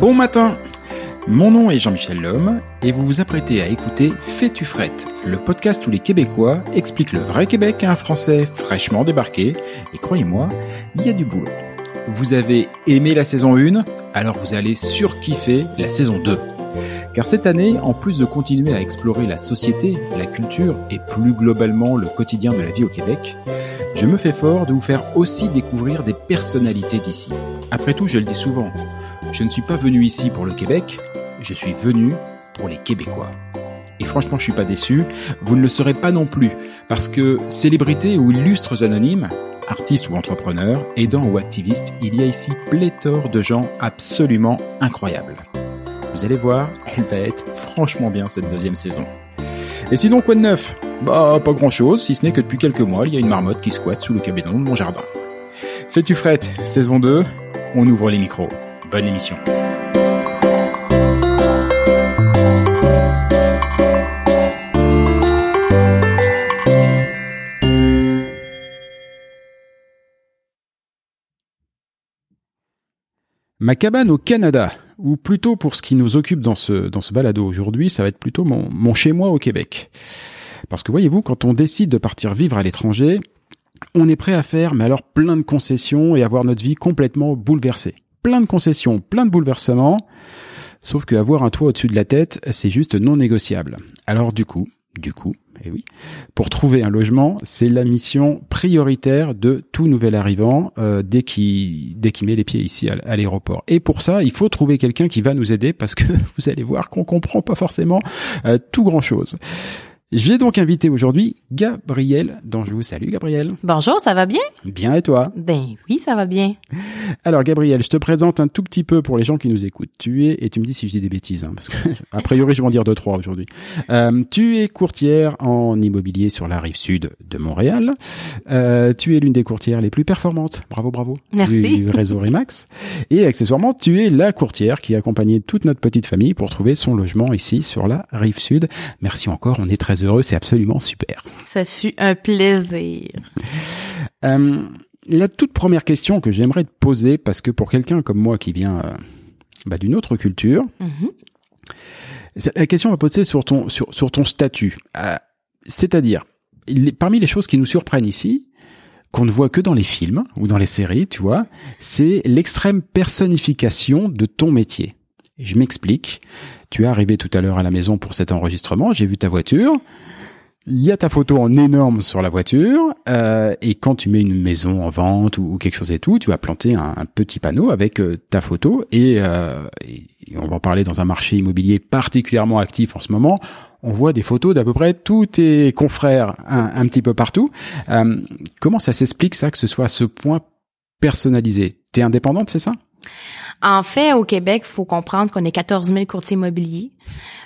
Bon matin Mon nom est Jean-Michel Lhomme et vous vous apprêtez à écouter Fais-tu frette, le podcast où les Québécois expliquent le vrai Québec à un Français fraîchement débarqué. Et croyez-moi, il y a du boulot. Vous avez aimé la saison 1, alors vous allez surkiffer la saison 2. Car cette année, en plus de continuer à explorer la société, la culture et plus globalement le quotidien de la vie au Québec, je me fais fort de vous faire aussi découvrir des personnalités d'ici. Après tout, je le dis souvent, je ne suis pas venu ici pour le Québec, je suis venu pour les Québécois. Et franchement, je suis pas déçu, vous ne le serez pas non plus, parce que célébrités ou illustres anonymes, artistes ou entrepreneurs, aidants ou activistes, il y a ici pléthore de gens absolument incroyables. Vous allez voir, elle va être franchement bien cette deuxième saison. Et sinon, quoi de neuf? Bah, pas grand chose, si ce n'est que depuis quelques mois, il y a une marmotte qui squatte sous le cabinet de mon jardin. Fais-tu frette, saison 2, on ouvre les micros. Bonne émission. Ma cabane au Canada, ou plutôt pour ce qui nous occupe dans ce, dans balado aujourd'hui, ça va être plutôt mon, mon chez-moi au Québec. Parce que voyez-vous, quand on décide de partir vivre à l'étranger, on est prêt à faire, mais alors plein de concessions et avoir notre vie complètement bouleversée. Plein de concessions, plein de bouleversements. Sauf qu'avoir un toit au-dessus de la tête, c'est juste non négociable. Alors du coup, du coup, et oui, pour trouver un logement, c'est la mission prioritaire de tout nouvel arrivant euh, dès qu'il dès qu'il met les pieds ici à, à l'aéroport. Et pour ça, il faut trouver quelqu'un qui va nous aider parce que vous allez voir qu'on comprend pas forcément euh, tout grand chose. J'ai donc invité aujourd'hui Gabriel Danjou. Salut Gabriel. Bonjour, ça va bien? Bien et toi? Ben oui, ça va bien. Alors Gabriel, je te présente un tout petit peu pour les gens qui nous écoutent. Tu es, et tu me dis si je dis des bêtises, hein, parce que a priori je vais en dire deux trois aujourd'hui. Euh, tu es courtière en immobilier sur la rive sud de Montréal. Euh, tu es l'une des courtières les plus performantes, bravo bravo, Merci. du réseau Remax. Et accessoirement, tu es la courtière qui a accompagné toute notre petite famille pour trouver son logement ici sur la rive sud. Merci encore, on est très heureux, c'est absolument super. Ça fut un plaisir. Euh, la toute première question que j'aimerais te poser, parce que pour quelqu'un comme moi qui vient euh, bah, d'une autre culture, Mhm. la question va poser sur ton sur, sur ton statut. Euh, C'est-à-dire, parmi les choses qui nous surprennent ici, qu'on ne voit que dans les films ou dans les séries, tu vois, c'est l'extrême personnification de ton métier. Je m'explique. Tu es arrivé tout à l'heure à la maison pour cet enregistrement, j'ai vu ta voiture. Il y a ta photo en énorme sur la voiture, euh, et quand tu mets une maison en vente ou, quelque chose et tout, tu vas planter un, un petit panneau avec euh, ta photo et, euh, on va en parler dans un marché immobilier particulièrement actif en ce moment, on voit des photos d'à peu près tous tes confrères un, petit peu partout. Euh, comment ça s'explique ça que ce soit à ce point personnalisé? T'es indépendante, c'est ça? En fait, au Québec, il faut comprendre qu'on est 14 000 courtiers immobiliers.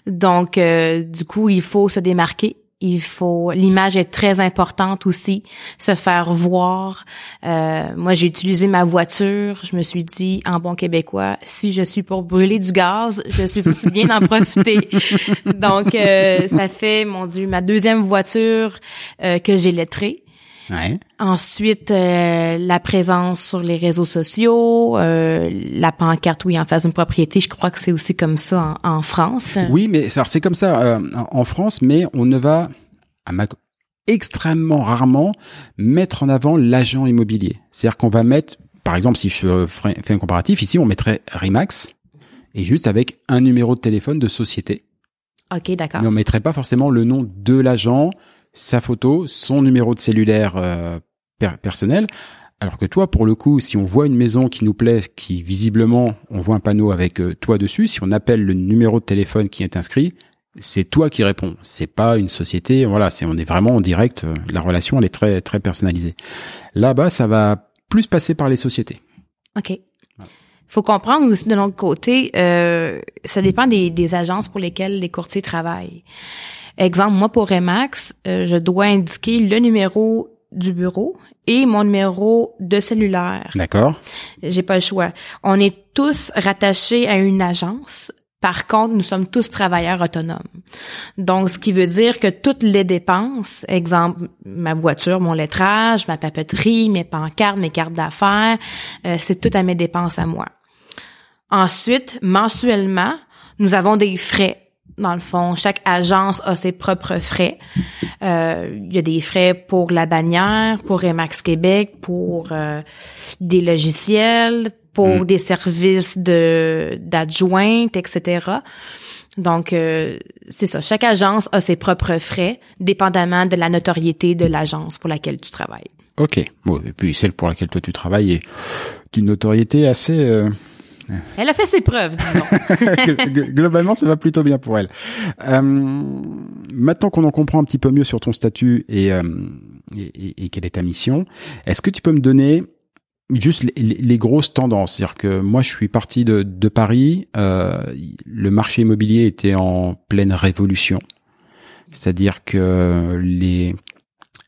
Donc, euh, du coup, il faut se démarquer. Il faut l'image est très importante aussi se faire voir. Euh, moi j'ai utilisé ma voiture. Je me suis dit en bon québécois si je suis pour brûler du gaz je suis aussi bien d'en profiter. Donc euh, ça fait mon dieu ma deuxième voiture euh, que j'ai lettrée Ouais. Ensuite, la présence sur les réseaux sociaux, la pancarte, oui, en face d'une propriété, je crois que c'est aussi comme ça en, en France. Oui, mais c'est comme ça en France, mais on ne va à extrêmement rarement mettre en avant l'agent immobilier. C'est-à-dire qu'on va mettre, par exemple, si je fais un comparatif, ici on mettrait Remax et juste avec un numéro de téléphone de société. Ok, d'accord. Mais on mettrait pas forcément le nom de l'agent, sa photo, son numéro de cellulaire euh, personnel. Alors que toi, pour le coup, si on voit une maison qui nous plaît, qui visiblement, on voit un panneau avec euh, toi dessus, si on appelle le numéro de téléphone qui est inscrit, c'est toi qui réponds. C'est pas une société. Voilà, c'est on est vraiment en direct. Euh, la relation, elle est très très personnalisée. Là-bas, ça va plus passer par les sociétés. Ok. Faut comprendre aussi de l'autre côté, euh, ça dépend des, des, agences pour lesquelles les courtiers travaillent. Exemple, moi pour Remax, euh, je dois indiquer le numéro du bureau et mon numéro de cellulaire. D'accord. J'ai pas le choix. On est tous rattachés à une agence. Par contre, nous sommes tous travailleurs autonomes. Donc, ce qui veut dire que toutes les dépenses, exemple, ma voiture, mon lettrage, ma papeterie, mes pancartes, mes cartes d'affaires, euh, c'est tout à mes dépenses à moi. Ensuite, mensuellement, nous avons des frais dans le fond, chaque agence a ses propres frais. Euh, il y a des frais pour la bannière, pour Remax Québec, pour euh, des logiciels, pour mm. des services de d'adjointe, etc. Donc, euh, c'est ça. Chaque agence a ses propres frais, dépendamment de la notoriété de l'agence pour laquelle tu travailles. OK. Bon, et puis celle pour laquelle toi tu travailles est d'une notoriété assez... Elle a fait ses preuves, disons. Globalement, ça va plutôt bien pour elle. Euh, maintenant qu'on en comprend un petit peu mieux sur ton statut et, euh, et, et quelle est ta mission, est-ce que tu peux me donner juste les, grosses tendances? C'est-à-dire que moi, je suis parti de, de Paris. Euh, le marché immobilier était en pleine révolution. C'est-à-dire que les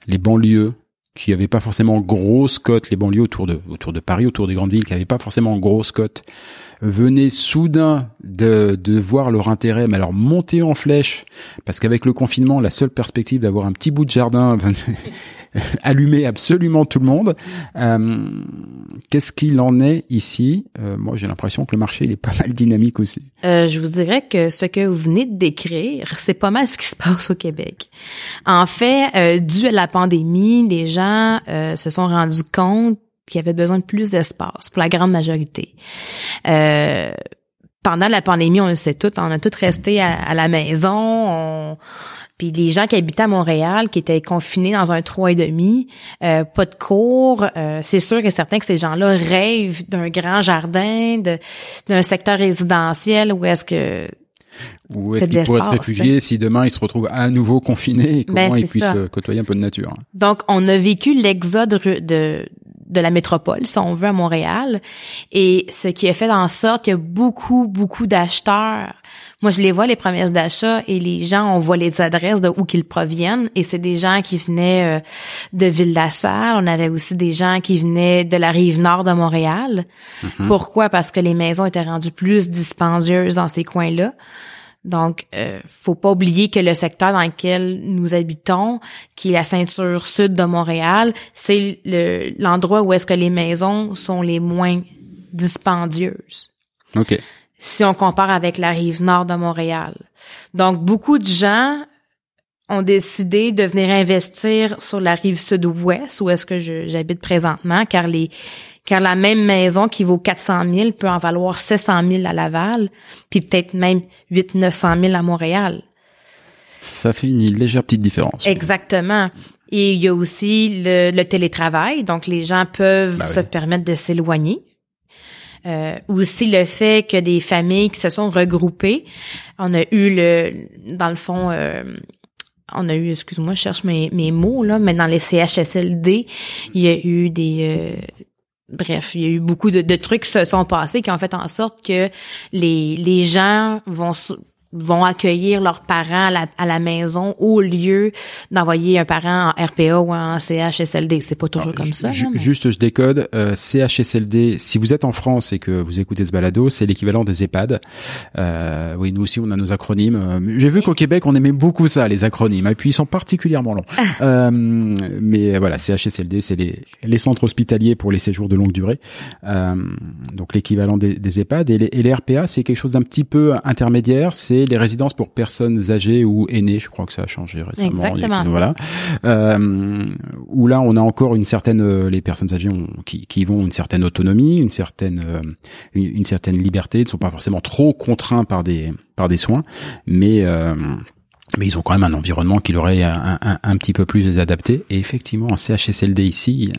les banlieues qui n'avaient pas forcément grosse cote, les banlieues autour de autour de Paris, autour des grandes villes, qui n'avaient pas forcément grosse cote, venaient soudain de, de voir leur intérêt, mais alors monter en flèche, parce qu'avec le confinement, la seule perspective d'avoir un petit bout de jardin allumait absolument tout le monde. Euh, Qu'est-ce qu'il en est ici? Euh, Moi, j'ai l'impression que le marché il est pas mal dynamique aussi. Euh, je vous dirais que ce que vous venez de décrire, c'est pas mal ce qui se passe au Québec. En fait, euh, dû à la pandémie, les gens euh, se sont rendus compte qu'il y avait besoin de plus d'espace pour la grande majorité. Euh, pendant la pandémie, on le sait tout, on a tous resté à, la maison. On, puis les gens qui habitaient à Montréal, qui étaient confinés dans un trois et demi, euh, pas de cours, euh, c'est sûr et certain que ces gens-là rêvent d'un grand jardin, d'un secteur résidentiel où est-ce que où est-ce qu'ils pourraient se réfugier si demain ils se retrouvent à nouveau confinés et comment ben, ils puissent euh, côtoyer un peu de nature? Donc, on a vécu l'exode de, de la métropole, si on veut, à Montréal. Et ce qui a fait en sorte qu'il y a beaucoup, beaucoup d'acheteurs. Moi, je les vois, les promesses d'achat, et les gens, on voit les adresses de où qu'ils proviennent. Et c'est des gens qui venaient euh, de Ville-la-Salle. On avait aussi des gens qui venaient de la rive nord de Montréal. Mm-hmm. Pourquoi? Parce que les maisons étaient rendues plus dispendieuses dans ces coins-là. Donc, euh, faut pas oublier que le secteur dans lequel nous habitons, qui est la ceinture sud de Montréal, c'est l'endroit où est-ce que les maisons sont les moins dispendieuses. OK. Si on compare avec la rive nord de Montréal. Donc, beaucoup de gens ont décidé de venir investir sur la rive sud-ouest, où est-ce que j'habite présentement, car les car la même maison qui vaut 400 000 peut en valoir 700 000 à Laval, puis peut-être même 8 900 000 à Montréal. Ça fait une légère petite différence. Exactement. Et il y a aussi le, télétravail, donc les gens peuvent ben se permettre de s'éloigner. Euh, aussi le fait que des familles qui se sont regroupées, on a eu le, dans le fond, euh, on a eu, excuse-moi, je cherche mes, mes mots là, mais dans les CHSLD, il y a eu des euh, Bref, il y a eu beaucoup de, trucs qui se sont passés qui ont fait en sorte que les, les gens vont vont accueillir leurs parents à la, à la maison au lieu d'envoyer un parent en RPA ou en CHSLD. C'est pas toujours comme ça. Juste, je décode. Euh, CHSLD, si vous êtes en France et que vous écoutez ce balado, c'est l'équivalent des EHPAD. Euh, oui, nous aussi, on a nos acronymes. Euh, j'ai vu qu'au Québec, on aimait beaucoup ça, les acronymes. Et puis, ils sont particulièrement longs. euh, mais voilà, CHSLD, c'est les, les centres hospitaliers pour les séjours de longue durée. Euh, donc, l'équivalent des, des EHPAD. Et les, et les RPA, c'est quelque chose d'un petit peu intermédiaire. C'est les résidences pour personnes âgées ou aînées. Je crois que ça a changé récemment. Exactement. Voilà. Euh, où là, on a encore une certaine, euh, les personnes âgées ont, qui, qui vont une certaine autonomie, une certaine, euh, une, une, certaine liberté, ne sont pas forcément trop contraints par des, par des soins, mais euh, mais ils ont quand même un environnement qui leur est un, un, un, petit peu plus adapté. Et effectivement, en CHSLD ici,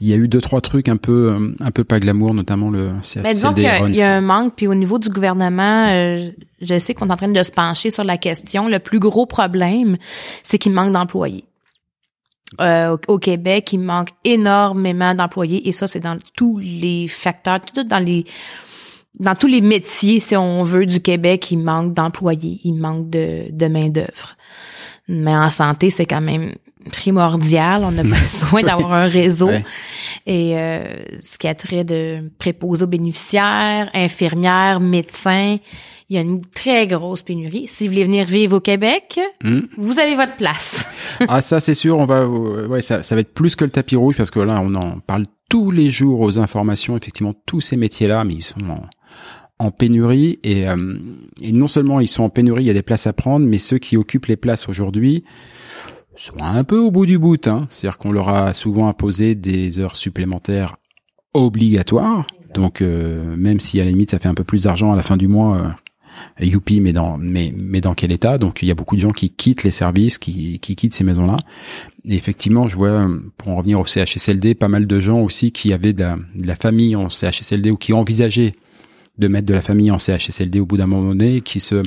il y a eu deux trois trucs un peu un peu pas glamour, notamment le CHSLD. Mais disons qu'il y, y, a un manque. Puis au niveau du gouvernement, euh, je sais qu'on est en train de se pencher sur la question. Le plus gros problème, c'est qu'il manque d'employés. Euh, au, Québec, il manque énormément d'employés et ça, c'est dans tous les facteurs, tout dans les dans tous les métiers, si on veut, du Québec, il manque d'employés, il manque de, de main-d'œuvre. Mais en santé, c'est quand même primordial. On a besoin d'avoir un réseau. Et euh, ce qui a trait de préposés aux bénéficiaires, infirmières, médecins, il y a une très grosse pénurie. Si vous voulez venir vivre au Québec, hmm. vous avez votre place. ah ça c'est sûr, on va ouais ça, ça va être plus que le tapis rouge parce que là on en parle tous les jours aux informations effectivement tous ces métiers là mais ils sont en, en pénurie et, euh, et, non seulement ils sont en pénurie, il y a des places à prendre, mais ceux qui occupent les places aujourd'hui sont un peu au bout du bout. Hein. C'est-à-dire qu'on leur a souvent imposé des heures supplémentaires obligatoires. Donc euh, même si à la limite ça fait un peu plus d'argent à la fin du mois, euh, youpi, mais dans mais mais dans quel état? Donc il y a beaucoup de gens qui quittent les services, qui qui quittent ces maisons-là. Et effectivement, je vois pour en revenir au CHSLD, pas mal de gens aussi qui avaient de la, de la famille en CHSLD ou qui envisageaient de mettre de la famille en CHSLD au bout d'un moment donné, qui se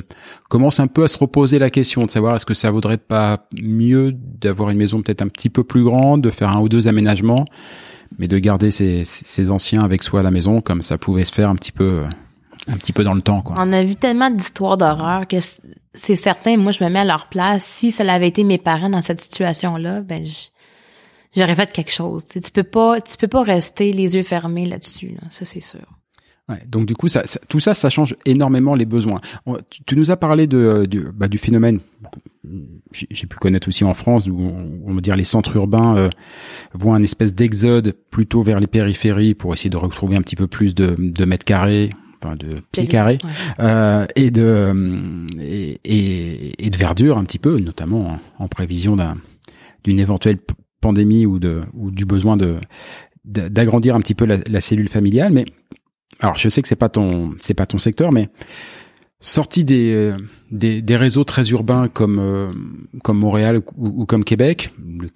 commence un peu à se reposer la question de savoir est-ce que ça vaudrait pas mieux d'avoir une maison peut-être un petit peu plus grande, de faire un ou deux aménagements, mais de garder ses, ses anciens avec soi à la maison comme ça pouvait se faire un petit peu un petit peu dans le temps quoi. On a vu tellement d'histoires d'horreur que c'est certain, moi je me mets à leur place, si ça avait été mes parents dans cette situation-là, ben j'aurais fait quelque chose. Tu, peux pas tu peux pas rester les yeux fermés là-dessus, là. ça c'est sûr. Ouais, donc du coup, ça, tout ça, ça change énormément les besoins. Tu, nous as parlé de, de bah, du phénomène. J'ai pu connaître aussi en France où on, va dire les centres urbains euh, voient un espèce d'exode plutôt vers les périphéries pour essayer de retrouver un petit peu plus de, de mètres carrés, enfin de pieds carrés euh, et de et, et, et, de verdure un petit peu, notamment en, en prévision d'un d'une éventuelle pandémie ou de ou du besoin de d'agrandir un petit peu la, la cellule familiale, mais alors je sais que c'est pas ton c'est pas ton secteur, mais sorti des, euh, des, des réseaux très urbains comme euh, comme Montréal ou, comme Québec, le,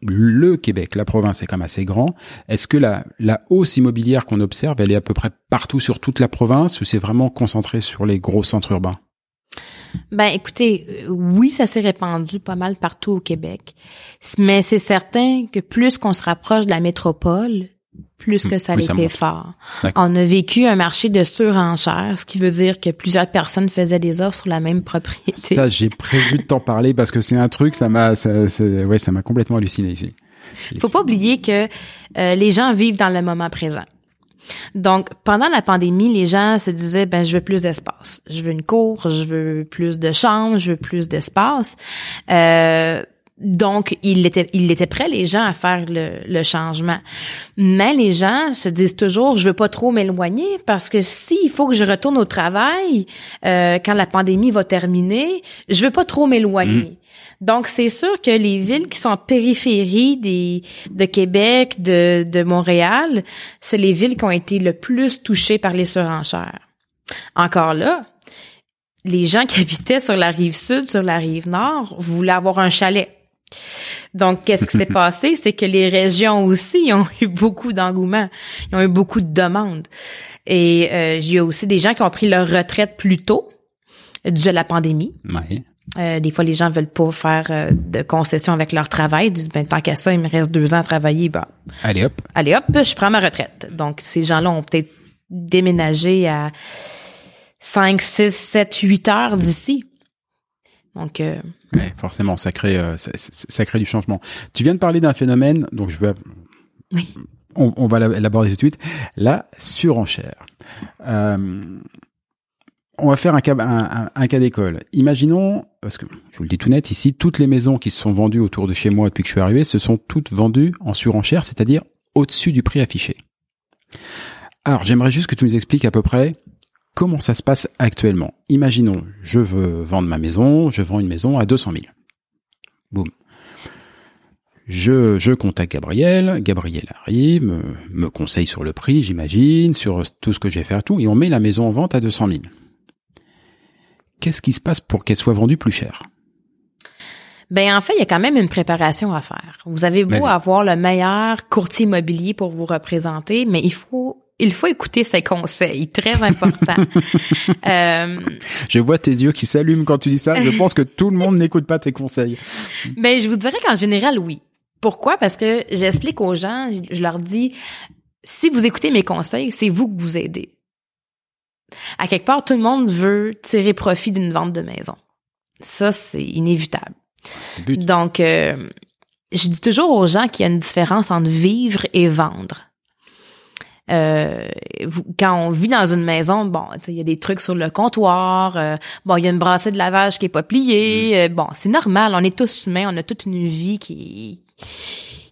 le, Québec, la province est quand même assez grand. Est-ce que la la hausse immobilière qu'on observe, elle est à peu près partout sur toute la province ou c'est vraiment concentré sur les gros centres urbains? Ben écoutez, euh, oui, ça s'est répandu pas mal partout au Québec, mais c'est certain que plus qu'on se rapproche de la métropole, plus que ça l'était fort. On a vécu un marché de surenchère, ce qui veut dire que plusieurs personnes faisaient des offres sur la même propriété. Ça, j'ai prévu de t'en parler parce que c'est un truc, ça m'a, ça, ouais, ça m'a complètement halluciné ici. Il faut pas oublier que euh, les gens vivent dans le moment présent. Donc, pendant la pandémie, les gens se disaient, ben, je veux plus d'espace. Je veux une cour, je veux plus de chambres, je veux plus d'espace. Euh, donc, il était, il était prêt, les gens, à faire le, le, changement. Mais les gens se disent toujours, je veux pas trop m'éloigner parce que s'il faut que je retourne au travail euh, quand la pandémie va terminer, je veux pas trop m'éloigner. Mmh. Donc, c'est sûr que les villes qui sont en périphérie des, de Québec, de, de Montréal, c'est les villes qui ont été le plus touchées par les surenchères. Encore là, les gens qui habitaient sur la rive sud, sur la rive nord, voulaient avoir un chalet. Donc, qu'est-ce qui s'est passé? C'est que les régions aussi ont eu beaucoup d'engouement. Ils ont eu beaucoup de demandes. Et euh, il y a aussi des gens qui ont pris leur retraite plus tôt, dû à la pandémie. Ouais. Euh, des fois, les gens veulent pas faire euh, de concessions avec leur travail. Ils disent, ben, tant qu'à ça, il me reste deux ans à travailler. Ben, Allez hop. allez hop, je prends ma retraite. Donc, ces gens-là ont peut-être déménagé à 5, 6, 7, 8 heures d'ici. Donc, euh, Ouais, forcément, ça crée, euh, ça, crée du changement. Tu viens de parler d'un phénomène, donc je veux, Oui. on, on va l'ab- l'aborder tout de suite. La surenchère. Euh, on va faire un cas, un, un- un cas d'école. Imaginons, parce que je vous le dis tout net, ici, toutes les maisons qui se sont vendues autour de chez moi depuis que je suis arrivé, se sont toutes vendues en surenchère, c'est-à-dire au-dessus du prix affiché. Alors, j'aimerais juste que tu nous expliques à peu près comment ça se passe actuellement? Imaginons, je veux vendre ma maison, je vends une maison à 200 000. Boum. Je, je contacte Gabriel, Gabriel arrive, me, me conseille sur le prix, j'imagine, sur tout ce que je vais faire, tout, et on met la maison en vente à 200 000. Qu'est-ce qui se passe pour qu'elle soit vendue plus cher? Ben en fait, il y a quand même une préparation à faire. Vous avez beau avoir le meilleur courtier immobilier pour vous représenter, mais il faut il faut écouter ses conseils, très important. euh, Je vois tes yeux qui s'allument quand tu dis ça, je pense que tout le monde n'écoute pas tes conseils. ben je vous dirais qu'en général oui. Pourquoi? Parce que j'explique aux gens, je leur dis si vous écoutez mes conseils, c'est vous que vous aidez. À quelque part, tout le monde veut tirer profit d'une vente de maison. Ça, c'est inévitable. But. Donc, euh, je dis toujours aux gens qu'il y a une différence entre vivre et vendre. Euh, vous- quand on vit dans une maison, bon, il y a des trucs sur le comptoir, euh, bon, il y a une brassée de lavage qui est pas pliée, euh, bon, c'est normal, on est tous humains, on a toute une vie qui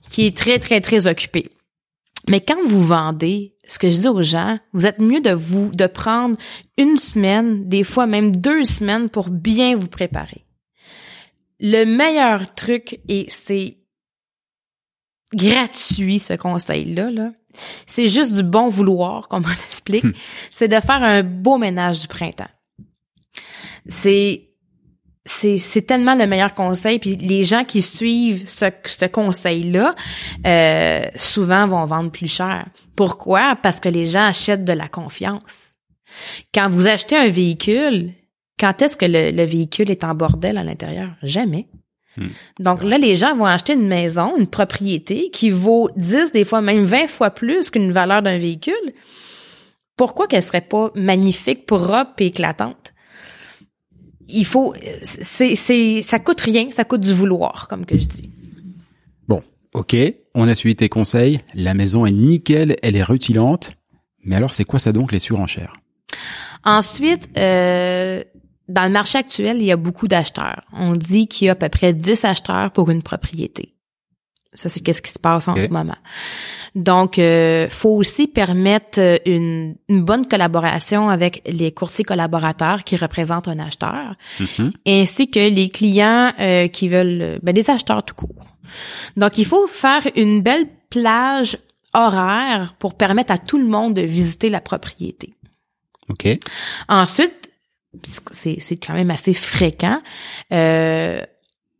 qui est très très très occupée. Mais quand vous vendez, ce que je dis aux gens, vous êtes mieux de vous de prendre une semaine, des fois même deux semaines pour bien vous préparer. Le meilleur truc, et c'est gratuit ce conseil-là, là, c'est juste du bon vouloir, comme on l'explique, c'est de faire un beau ménage du printemps. C'est c'est c'est tellement le meilleur conseil puis les gens qui suivent ce ce conseil là souvent vont vendre plus cher. Pourquoi? Parce que les gens achètent de la confiance. Quand vous achetez un véhicule, quand est-ce que le, le véhicule est en bordel à l'intérieur? Jamais. Donc là, les gens vont acheter une maison, une propriété qui vaut 10, des fois même 20 fois plus qu'une valeur d'un véhicule. Pourquoi qu'elle serait pas magnifique, propre et éclatante? Il faut, c'est, c'est, ça coûte rien, ça coûte du vouloir, comme que je dis. Bon, ok, on a suivi tes conseils, la maison est nickel, elle est rutilante, mais alors c'est quoi ça donc les surenchères? Ensuite, euh, dans le marché actuel, il y a beaucoup d'acheteurs. On dit qu'il y a à peu près 10 acheteurs pour une propriété. Ça, c'est qu'est-ce qui se passe en ce moment. Donc, euh, faut aussi permettre euh, une, une bonne collaboration avec les courtiers collaborateurs qui représentent un acheteur, Mhm. ainsi que les clients euh, qui veulent, euh, ben, des acheteurs tout court. Donc, il faut faire une belle plage horaire pour permettre à tout le monde de visiter la propriété. Ok, Ensuite, c'est c'est quand même assez fréquent, euh,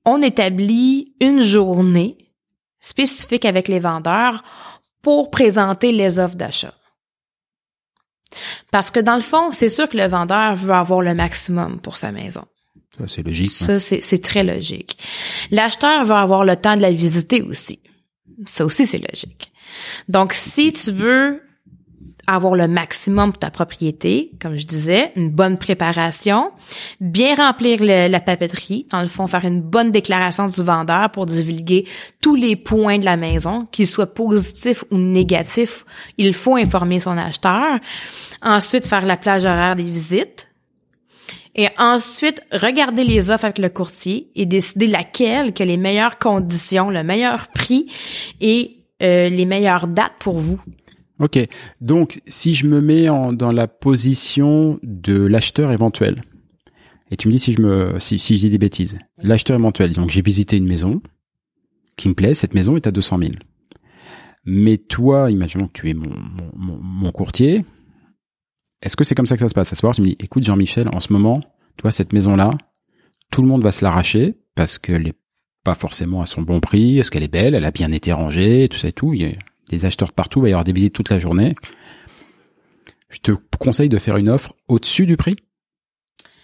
on établit une journée spécifique avec les vendeurs pour présenter les offres d'achat. Parce que dans le fond, c'est sûr que le vendeur veut avoir le maximum pour sa maison. ça c'est logique. hein. Ça, c'est c'est très logique. L'acheteur veut avoir le temps de la visiter aussi. Ça aussi, c'est logique. Donc, si tu veux avoir le maximum pour ta propriété, comme je disais, une bonne préparation, bien remplir la papeterie, dans le fond, faire une bonne déclaration du vendeur pour divulguer tous les points de la maison, qu'ils soient positifs ou négatifs, il faut informer son acheteur. Ensuite, faire la plage horaire des visites. Et ensuite, regarder les offres avec le courtier et décider laquelle que les meilleures conditions, le meilleur prix et euh, les meilleures dates pour vous. Ok, donc si je me mets en, dans la position de l'acheteur éventuel, et tu me dis si je me si, si dis des bêtises, l'acheteur éventuel, donc j'ai visité une maison qui me plaît, cette maison est à 200 000. Mais toi, imaginons que tu es mon, mon, mon, courtier, est-ce que c'est comme ça que ça se passe? À savoir, tu me dis, écoute Jean-Michel, en ce moment, toi cette maison-là, tout le monde va se l'arracher parce qu'elle est pas forcément à son bon prix Est-ce qu'elle est belle Elle a bien été rangée, tout ça et tout. Des acheteurs partout, il va y avoir des visites toute la journée. Je te conseille de faire une offre au-dessus du prix.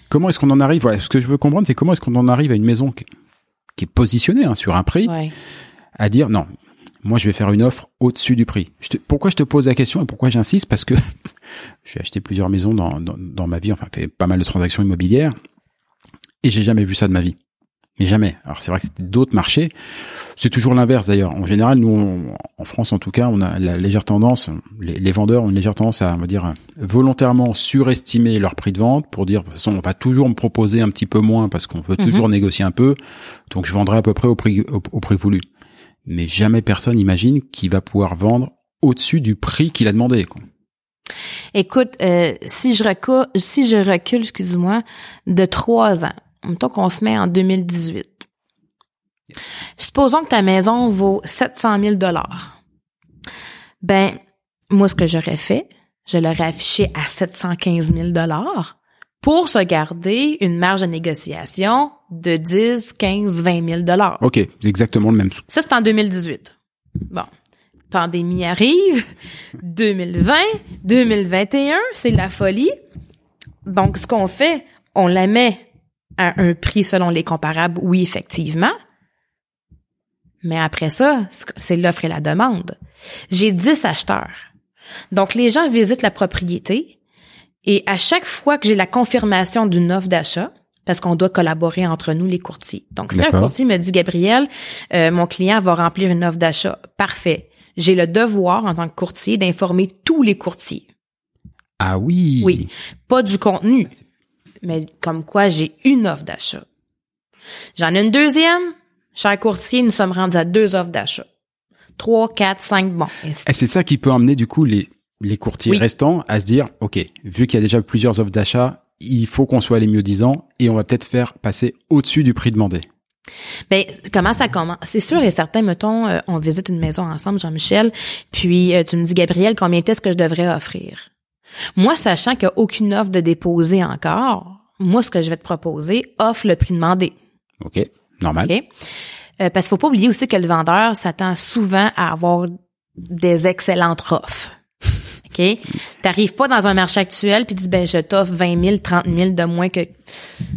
Comment est-ce qu'on en arrive? Ce que je veux comprendre, c'est comment est-ce qu'on en arrive à une maison qui, est positionnée hein, sur un prix, à dire non, moi je vais faire une offre au-dessus du prix. Je pourquoi je te pose la question et pourquoi j'insiste? Parce que j'ai acheté plusieurs maisons dans, dans, dans, ma vie, enfin fait pas mal de transactions immobilières, et j'ai jamais vu ça de ma vie mais jamais. Alors c'est vrai que c'était d'autres marchés. C'est toujours l'inverse d'ailleurs. En général, nous, en France en tout cas, on a la légère tendance, les, vendeurs ont une légère tendance à, on va dire, volontairement surestimer leur prix de vente pour dire, de toute façon, on va toujours me proposer un petit peu moins parce qu'on veut mhm. toujours négocier un peu, donc je vendrai à peu près au prix, au, prix voulu. Mais jamais personne imagine qu'il va pouvoir vendre au-dessus du prix qu'il a demandé. Quoi. Écoute, euh, si je recule, si je recule, excuse-moi, de trois ans, Mettons qu'on se met en 2018. Supposons que ta maison vaut 700 000 dollars. Ben, moi, ce que j'aurais fait, je l'aurais affiché à 715 000 dollars pour se garder une marge de négociation de 10, 15, 20 000 dollars. OK, c'est exactement le même. Ça, c'est en 2018. Bon. Pandémie arrive, 2020, 2021, c'est la folie. Donc, ce qu'on fait, on la met à un prix selon les comparables, oui, effectivement. Mais après ça, c'est l'offre et la demande. J'ai 10 acheteurs. Donc, les gens visitent la propriété et à chaque fois que j'ai la confirmation d'une offre d'achat, parce qu'on doit collaborer entre nous, les courtiers. Donc, si un courtier me dit, Gabriel, euh, mon client va remplir une offre d'achat, parfait. J'ai le devoir, en tant que courtier, d'informer tous les courtiers. Ah oui. Oui. Pas du contenu, mais comme quoi j'ai une offre d'achat. J'en ai une deuxième. Cher courtier, nous sommes rendus à deux offres d'achat. Trois, quatre, cinq, bon. Et c'est ça qui peut emmener du coup les, les courtiers restants à se dire, OK, vu qu'il y a déjà plusieurs offres d'achat, il faut qu'on soit les mieux disants et on va peut-être faire passer au-dessus du prix demandé. Ben comment ça commence? C'est sûr et certain. Mettons, euh, on visite une maison ensemble, Jean-Michel, puis euh, tu me dis Gabriel, combien est-ce que je devrais offrir? Moi, sachant qu'il n'y a aucune offre de déposer encore, moi, ce que je vais te proposer, offre le prix demandé. OK. Normal. OK? Euh, parce qu'il faut pas oublier aussi que le vendeur s'attend souvent à avoir des excellentes offres. OK? T'arrives pas dans un marché actuel puis dis, ben, je t'offre 20 000, 30 000 de moins que...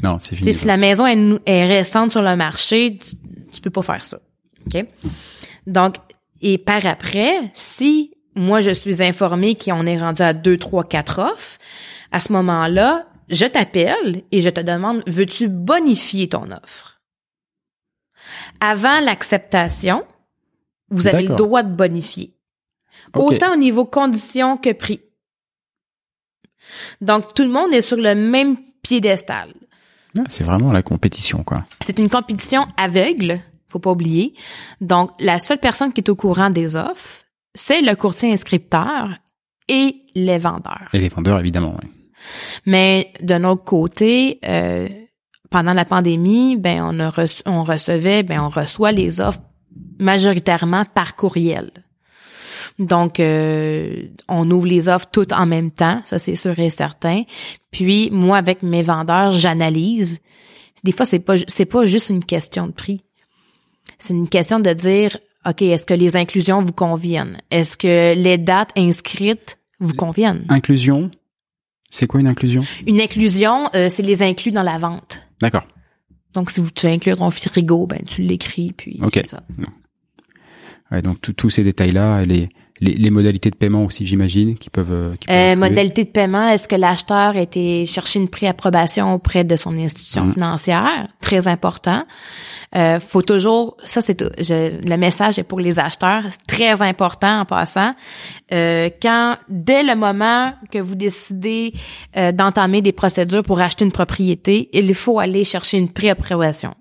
Non, c'est fini. Si la maison est, récente sur le marché, tu, tu peux pas faire ça. OK? Donc, et par après, si moi, je suis informée qu'on est rendu à deux, trois, quatre offres. À ce moment-là, je t'appelle et je te demande, veux-tu bonifier ton offre? Avant l'acceptation, vous avez le droit de bonifier. Autant au niveau conditions que prix. Donc, tout le monde est sur le même piédestal. Ah, c'est vraiment la compétition, quoi. C'est une compétition aveugle, faut pas oublier. Donc, la seule personne qui est au courant des offres, c'est le courtier inscripteur et les vendeurs. Et les vendeurs, évidemment, oui. Mais d'un autre côté, euh, pendant la pandémie, ben on, a on recevait, ben on reçoit les offres majoritairement par courriel. Donc, euh, on ouvre les offres toutes en même temps, ça c'est sûr et certain. Puis moi, avec mes vendeurs, j'analyse. Des fois, c'est pas c'est pas juste une question de prix. C'est une question de dire OK, est-ce que les inclusions vous conviennent? Est-ce que les dates inscrites vous conviennent? Inclusion? C'est quoi une inclusion? Une inclusion, euh, c'est les inclus dans la vente. D'accord. Donc, si vous tu inclure ton frigo, ben tu l'écris, puis c'est ça. Ouais, donc tous ces détails-là, les, les, les, modalités de paiement aussi, j'imagine, qui peuvent. Euh, qui euh, modalité de paiement, est-ce que l'acheteur a été chercher une préapprobation auprès de son institution mmh. financière? Très important. Euh, faut toujours, ça c'est le message est pour les acheteurs, c'est très important en passant. Euh, quand dès le moment que vous décidez euh, d'entamer des procédures pour acheter une propriété, il faut aller chercher une préapprobation,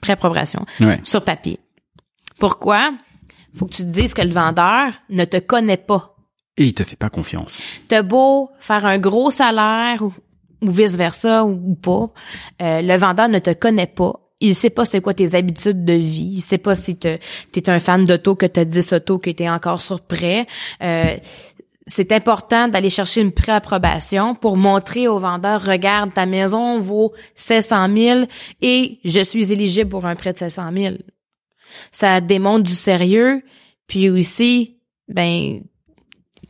préapprobation sur papier. Pourquoi? Faut que tu te dises que le vendeur ne te connaît pas. Et il te fait pas confiance. T'as beau faire un gros salaire ou, vice versa ou, pas, euh, le vendeur ne te connaît pas il sait pas c'est quoi tes habitudes de vie, il sait pas si tu es un fan d'auto que tu as 10 autos que tu es encore sur prêt. Euh, c'est important d'aller chercher une préapprobation pour montrer au vendeur, regarde, ta maison vaut 700 000 et je suis éligible pour un prêt de 700 000. Ça démontre du sérieux. Puis aussi, ben,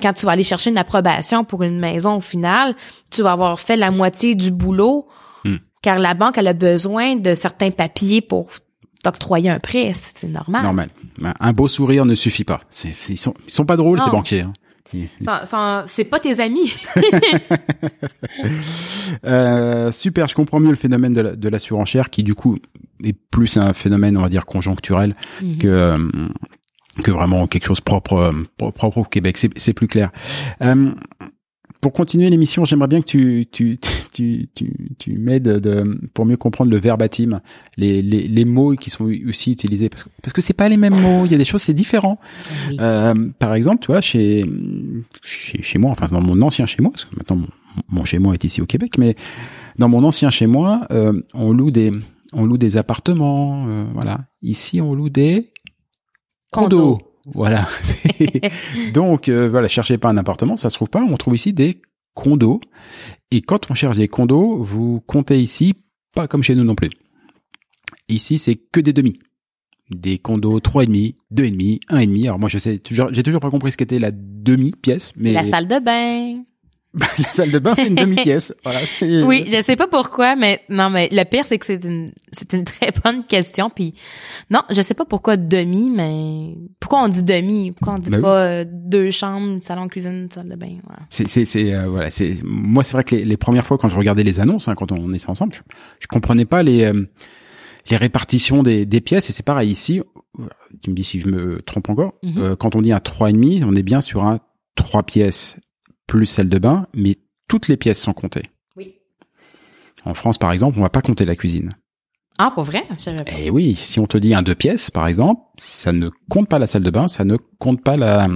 quand tu vas aller chercher une approbation pour une maison au final, tu vas avoir fait la moitié du boulot Hmm. car la banque elle a besoin de certains papiers pour t'octroyer un prêt, c'est normal. Normal. Un beau sourire ne suffit pas. Ils sont, ils sont pas drôles, Non. ces banquiers. hein. C'est pas tes amis. Euh, super, je comprends mieux le phénomène de la, de la surenchère qui du coup est plus un phénomène, on va dire, conjoncturel Mhm. que euh, que vraiment quelque chose propre euh, pro- propre au Québec. C'est, c'est plus clair. Euh, pour continuer l'émission, j'aimerais bien que tu tu tu tu, tu m'aides de, pour mieux comprendre le verbatim, les, les les mots qui sont aussi utilisés parce que parce que c'est pas les mêmes mots. Il y a des choses c'est différent. Oui. Euh, par exemple, tu vois, chez, chez chez moi, enfin dans mon ancien chez moi, parce que maintenant mon, mon chez moi est ici au Québec, mais dans mon ancien chez moi, euh, on loue des on loue des appartements, euh, voilà. Ici, on loue des condos. Condo. Voilà. Donc euh, voilà, cherchez pas un appartement, ça se trouve pas. On trouve ici des condos. Et quand on cherche des condos, vous comptez ici pas comme chez nous non plus. Ici, c'est que des demi. Des condos trois et demi, deux et demi, un et demi. Alors moi, je sais toujours, j'ai toujours pas compris ce qu'était la demi pièce, mais La salle de bain. la salle de bain c'est une demi pièce. Voilà. Oui, je sais pas pourquoi, mais non, mais le pire c'est que c'est une c'est une très bonne question. Puis non, je sais pas pourquoi demi, mais pourquoi on dit demi? Pourquoi on dit Ben oui. pas euh, deux chambres, salon cuisine, salle de bain voilà. C'est, c'est, c'est, euh, voilà, c'est, moi, c'est vrai que les, les premières fois quand je regardais les annonces, hein, quand on était ensemble, je, je comprenais pas les, euh, les répartitions des, des pièces. Et c'est pareil ici. Tu me dis si je me trompe encore. Euh, quand on dit un trois et demi, on est bien sur un trois pièces plus salle de bain, mais toutes les pièces sont comptées. Oui. En France, par exemple, on va pas compter la cuisine. Ah, pour vrai? Eh oui, si on te dit un deux pièces, par exemple, ça ne compte pas la salle de bain, ça ne compte pas la,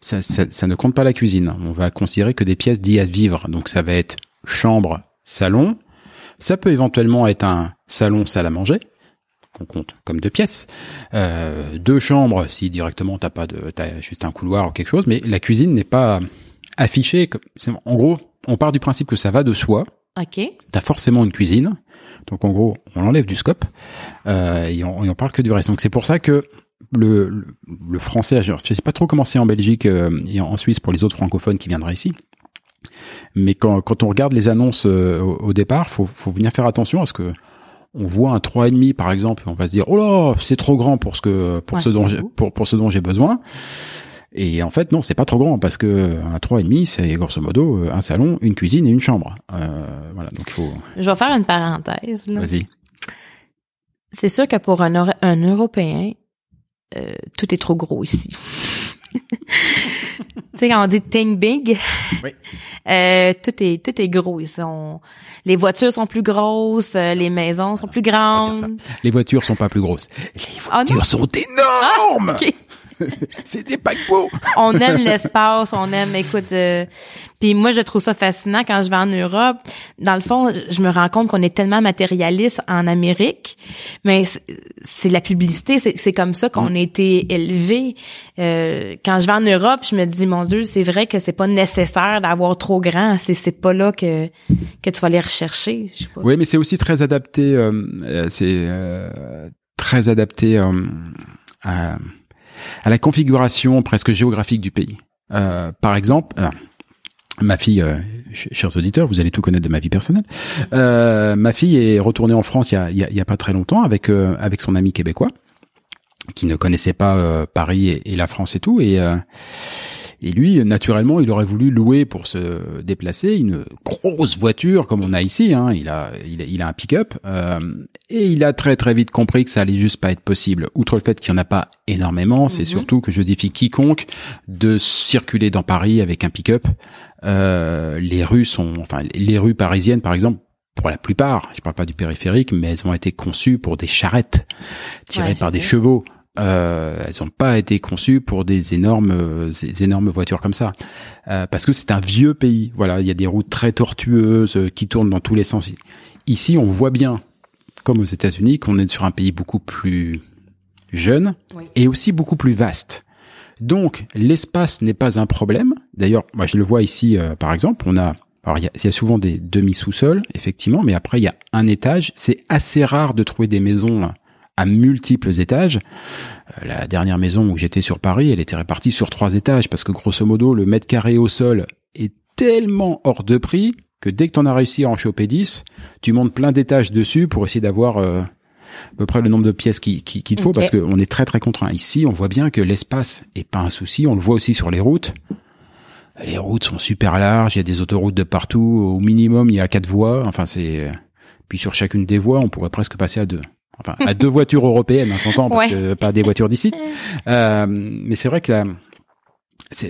ça, ça, ça ne compte pas la cuisine. On va considérer que des pièces dites à vivre. Donc ça va être chambre, salon. Ça peut éventuellement être un salon, salle à manger qu'on compte comme deux pièces. Euh, deux chambres si directement t'as pas de, t'as juste un couloir ou quelque chose. Mais la cuisine n'est pas c'est- en gros, on part du principe que ça va de soi Ok. t'as forcément une cuisine. Donc en gros, on l'enlève du scope euh, et, on, et on parle que du reste. Donc c'est pour ça que le, le, le français, je sais pas trop comment c'est en Belgique euh, et en Suisse pour les autres francophones qui viendraient ici. Mais quand, quand on regarde les annonces euh, au, au départ, faut, faut venir faire attention à ce que on voit un trois et demi par exemple, et on va se dire oh là c'est trop grand pour ce que pour Ouais, ce dont j'ai pour, pour ce dont j'ai besoin. Et en fait non, c'est pas trop grand parce que un trois et demi c'est grosso modo un salon, une cuisine et une chambre. Euh, voilà donc il faut Je vais faire une parenthèse. vas-y. C'est sûr que pour un, un Européen, euh, tout est trop gros ici. tu sais, quand on dit think big, Oui. euh, tout est tout est gros ici. On- les voitures sont plus grosses, euh, les maisons sont plus grandes. Les voitures sont pas plus grosses. Les Ah voitures sont énormes. Ok. C'est des paquebots. on aime l'espace, on aime, écoute, euh, puis moi je trouve ça fascinant quand je vais en Europe. Dans le fond, je me rends compte qu'on est tellement matérialiste en Amérique, mais c'est- la publicité, c'est comme ça qu'on a été élevé. Euh, quand je vais en Europe, je me dis mon Dieu, c'est vrai que c'est pas nécessaire d'avoir trop grand, c'est c'est pas là que que tu vas aller rechercher. Je sais pas. Oui, mais c'est aussi très adapté. euh, euh, c'est euh, très adapté euh, à, à la configuration presque géographique du pays. Euh, par exemple, euh, ma fille, euh, ch- chers auditeurs, vous allez tout connaître de ma vie personnelle. Euh, ma fille est retournée en France il y a, y a, y a pas très longtemps avec euh, avec son ami québécois qui ne connaissait pas euh, Paris et, et la France et tout et et lui, naturellement, il aurait voulu louer pour se déplacer une grosse voiture comme on a ici. Hein. Il a, il a, il a un pick-up euh, et il a très très vite compris que ça allait juste pas être possible. Outre le fait qu'il y en a pas énormément, c'est surtout que je défie quiconque de circuler dans Paris avec un pick-up. Euh, les rues sont, enfin, les rues parisiennes, par exemple. Pour la plupart, je parle pas du périphérique, mais elles ont été conçues pour des charrettes tirées Ouais, par des chevaux. Euh, elles n'ont pas été conçues pour des énormes, euh, ces énormes voitures comme ça, Euh, parce que c'est un vieux pays. Voilà, il y a des routes très tortueuses euh, qui tournent dans tous les sens. Ici, on voit bien, comme aux États-Unis, qu'on est sur un pays beaucoup plus jeune Oui. et aussi beaucoup plus vaste. Donc, l'espace n'est pas un problème, D'ailleurs, moi je le vois ici, euh, par exemple, on a alors il y a, il y a souvent des demi sous-sols, effectivement, mais après il y a un étage. C'est assez rare de trouver des maisons à multiples étages. Euh, la dernière maison où j'étais sur Paris, elle était répartie sur trois étages parce que grosso modo le mètre carré au sol est tellement hors de prix que dès que t'en as réussi à en choper 10, tu montes plein d'étages dessus pour essayer d'avoir euh, à peu près le nombre de pièces qu'il qui, qu'il te faut parce qu'on est très très contraint. Ici, on voit bien que l'espace est pas un souci. On le voit aussi sur les routes. Les routes sont super larges. Il y a des autoroutes de partout. Au minimum, il y a quatre voies. Enfin, c'est puis sur chacune des voies, on pourrait presque passer à deux. Enfin, à deux voitures européennes, hein, j'entends, parce Ouais. que pas des voitures d'ici. Euh, mais c'est vrai que la,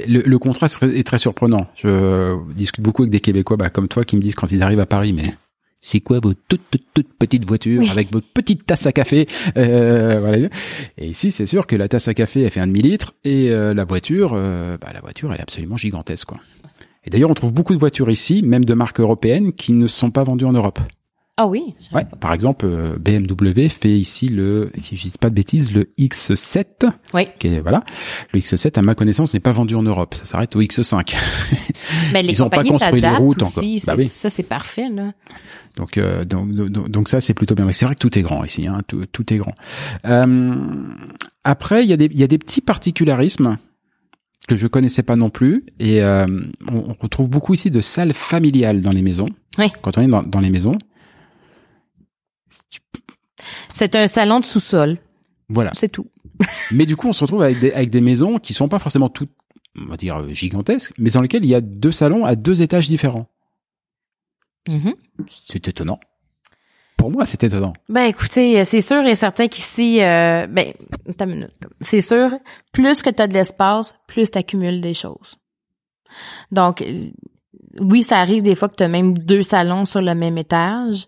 le, le contraste est très surprenant. Je discute beaucoup avec des Québécois, bah, comme toi, qui me disent quand ils arrivent à Paris, mais c'est quoi vos toutes, toutes, toutes petites voitures Oui. avec votre petite tasse à café? Euh, voilà. Et ici, c'est sûr que la tasse à café, elle fait un demi-litre et euh, la voiture, euh, bah, la voiture, elle est absolument gigantesque. Quoi. Et d'ailleurs, on trouve beaucoup de voitures ici, même de marques européennes, qui ne sont pas vendues en Europe. Ah oui. Ouais, par exemple, euh, BMW fait ici le, si je dis pas de bêtises, le X7. Oui. Qui est, voilà. Le X7, à ma connaissance, n'est pas vendu en Europe. Ça s'arrête au X5. Mais les Ils ont pas construit les routes encore. Bah oui. Ça, c'est parfait, là. Donc, euh, donc, donc, donc ça, c'est plutôt bien. Mais c'est vrai que tout est grand ici. Hein, tout, tout est grand. Euh, après, il y a des, il y a des petits particularismes que je connaissais pas non plus. Et euh, on, on retrouve beaucoup ici de salles familiales dans les maisons. Oui. Quand on est dans, dans les maisons. C'est un salon de sous-sol. Voilà. C'est tout. Mais du coup, on se retrouve avec des, avec des maisons qui sont pas forcément toutes, on va dire, gigantesques, mais dans lesquelles il y a deux salons à deux étages différents. Mhm. C'est étonnant. Pour moi, c'est étonnant. Ben écoutez, euh, c'est sûr et certain qu'ici, euh, ben. C'est sûr, plus que tu as de l'espace, plus tu accumules des choses. Donc, euh, oui, ça arrive des fois que tu as même deux salons sur le même étage.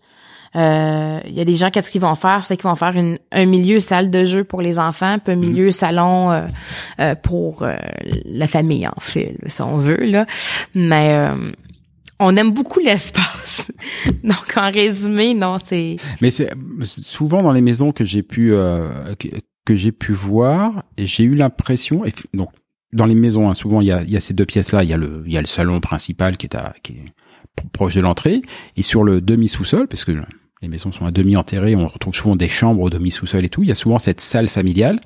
Euh, Il y a des gens, qu'est-ce qu'ils vont faire? C'est qu'ils vont faire une, un milieu salle de jeu pour les enfants, puis un milieu salon euh, euh, pour euh, la famille, en fait, là, si on veut. Là. Mais euh, on aime beaucoup l'espace. Donc, en résumé, non, c'est... Mais c'est souvent dans les maisons que j'ai pu euh, que, que j'ai pu voir, et j'ai eu l'impression, et donc dans les maisons, hein, souvent il y a, y a ces deux pièces là, il y a le il y a le salon principal qui est à qui est pro- proche de l'entrée, et sur le demi sous-sol, parce que les maisons sont à demi enterrées, on retrouve souvent des chambres au demi sous-sol et tout. Il y a souvent cette salle familiale.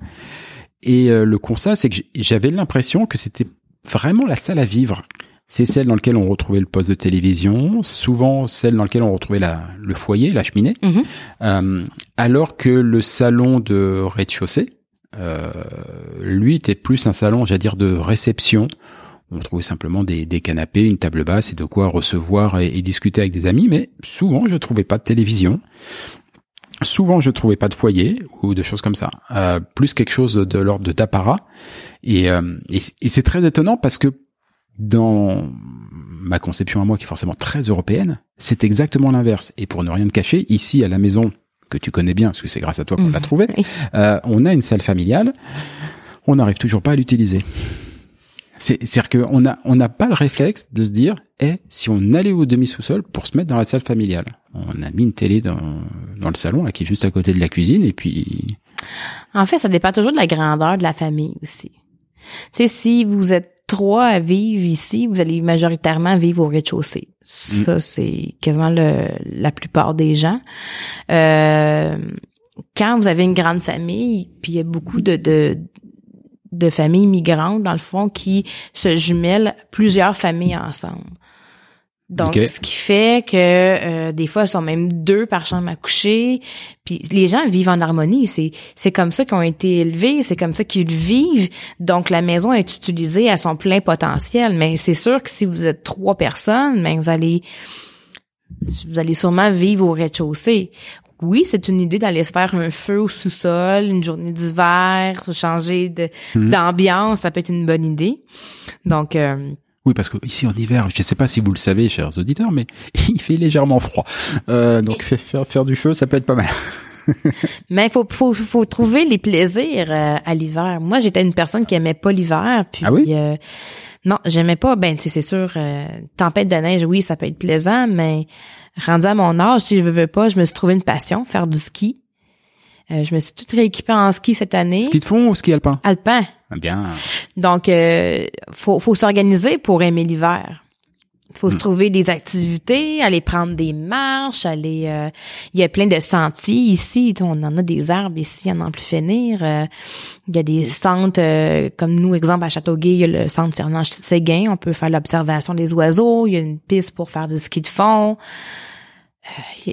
Et euh, le constat, c'est que j'avais l'impression que c'était vraiment la salle à vivre. C'est celle dans laquelle on retrouvait le poste de télévision, souvent celle dans laquelle on retrouvait la, le foyer, la cheminée, Mhm. Euh, alors que le salon de rez-de-chaussée, euh, lui, était plus un salon, j'allais dire, de réception. On trouvait simplement des, des canapés, une table basse et de quoi recevoir et, et discuter avec des amis, mais souvent je trouvais pas de télévision. Souvent, je trouvais pas de foyer ou de choses comme ça. Euh, plus quelque chose de l'ordre de d'apparat. Et, euh, et, et c'est très étonnant parce que dans ma conception à moi, qui est forcément très européenne, c'est exactement l'inverse. Et pour ne rien te cacher, ici à la maison que tu connais bien, parce que c'est grâce à toi qu'on l'a trouvé, Oui. euh, on a une salle familiale. On n'arrive toujours pas à l'utiliser. C'est- C'est-à-dire qu'on a, on n'a pas le réflexe de se dire, eh, si on allait au demi-sous-sol pour se mettre dans la salle familiale. On a mis une télé dans, dans le salon, là, qui est juste à côté de la cuisine, et puis, En fait, ça dépend toujours de la grandeur de la famille aussi. Tu sais, si vous êtes trois à vivre ici, vous allez majoritairement vivre au rez-de-chaussée. Ça, c'est quasiment le, la plupart des gens. Euh, quand vous avez une grande famille, puis il y a beaucoup de, de, de familles migrantes, dans le fond, qui se jumellent plusieurs familles ensemble. Donc, ce qui fait que euh, des fois, ils sont même deux par chambre à coucher. Puis les gens vivent en harmonie. C'est c'est comme ça qu'ils ont été élevés, c'est comme ça qu'ils vivent. Donc la maison est utilisée à son plein potentiel. Mais c'est sûr que si vous êtes trois personnes, ben vous allez vous allez sûrement vivre au rez-de-chaussée. Oui, c'est une idée d'aller se faire un feu au sous-sol, une journée d'hiver, changer de- d'ambiance, ça peut être une bonne idée. Donc, euh, oui, parce que ici en hiver, je ne sais pas si vous le savez, chers auditeurs, mais il fait légèrement froid. Euh, donc faire, faire, faire du feu, ça peut être pas mal. Mais il faut, faut, faut trouver les plaisirs euh, à l'hiver. Moi, j'étais une personne qui aimait pas l'hiver. Puis, Ah oui? euh, non, j'aimais pas. Ben, tu sais, c'est sûr, euh, tempête de neige, oui, ça peut être plaisant, mais rendu à mon âge, si je veux, veux pas, je me suis trouvé une passion, faire du ski. Euh, je me suis toute rééquipée en ski cette année. Ski de fond ou ski alpin? Alpin. Ah, Bien. Donc, euh, faut, faut s'organiser pour aimer l'hiver. Faut se trouver des activités, aller prendre des marches, aller. euh, il y a plein de sentiers ici. On en a des arbres ici, à n'en plus finir. Euh, il y a des centres euh, comme nous, exemple à Châteauguay, il y a le centre Fernand Séguin. On peut faire l'observation des oiseaux. Il y a une piste pour faire du ski de fond. Euh,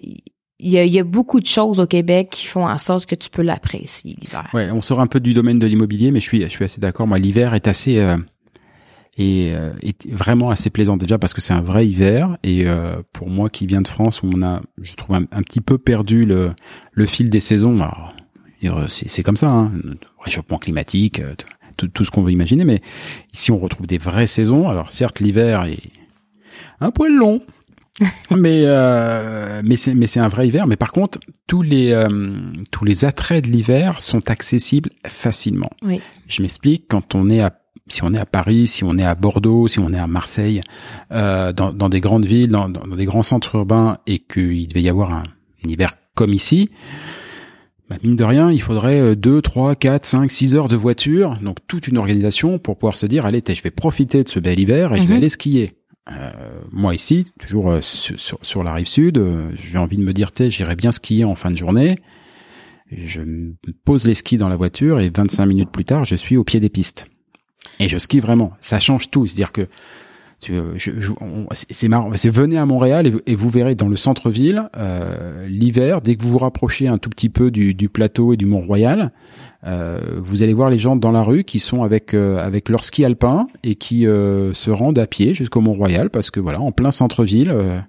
il y a, il y a beaucoup de choses au Québec qui font en sorte que tu peux l'apprécier l'hiver. Ouais, on sort un peu du domaine de l'immobilier, mais je suis, je suis assez d'accord. Moi, l'hiver est assez euh, est, euh, est vraiment assez plaisant déjà parce que c'est un vrai hiver et euh, pour moi qui viens de France où on a, je trouve un, un petit peu perdu le le fil des saisons. Alors, dire, c'est c'est comme ça, hein, réchauffement climatique, euh, tout, tout ce qu'on veut imaginer, mais ici on retrouve des vraies saisons. Alors certes, l'hiver est un poil long. mais euh, mais c'est mais c'est un vrai hiver mais par contre tous les euh, tous les attraits de l'hiver sont accessibles facilement Oui. je m'explique quand on est à si on est à Paris, si on est à Bordeaux, si on est à Marseille, euh, dans, dans des grandes villes, dans, dans des grands centres urbains, et qu'il devait y avoir un, un hiver comme ici, bah mine de rien, il faudrait 2, 3, 4, 5, 6 heures de voiture, donc toute une organisation pour pouvoir se dire, allez, je vais profiter de ce bel hiver et je vais Mhm. aller skier. Euh, moi ici, toujours euh, sur, sur, sur la rive sud, euh, j'ai envie de me dire, t'es, j'irai bien skier en fin de journée. Je pose les skis dans la voiture et 25 minutes plus tard, je suis au pied des pistes. Et je skie vraiment. Ça change tout. C'est-à-dire que euh, c'est marrant. Venez à Montréal et, vous- verrez dans le centre-ville euh, l'hiver, dès que vous vous rapprochez un tout petit peu du, du plateau et du Mont-Royal, euh, vous allez voir les gens dans la rue qui sont avec euh, avec leur ski alpin et qui euh, se rendent à pied jusqu'au Mont-Royal parce que voilà, en plein centre-ville, euh,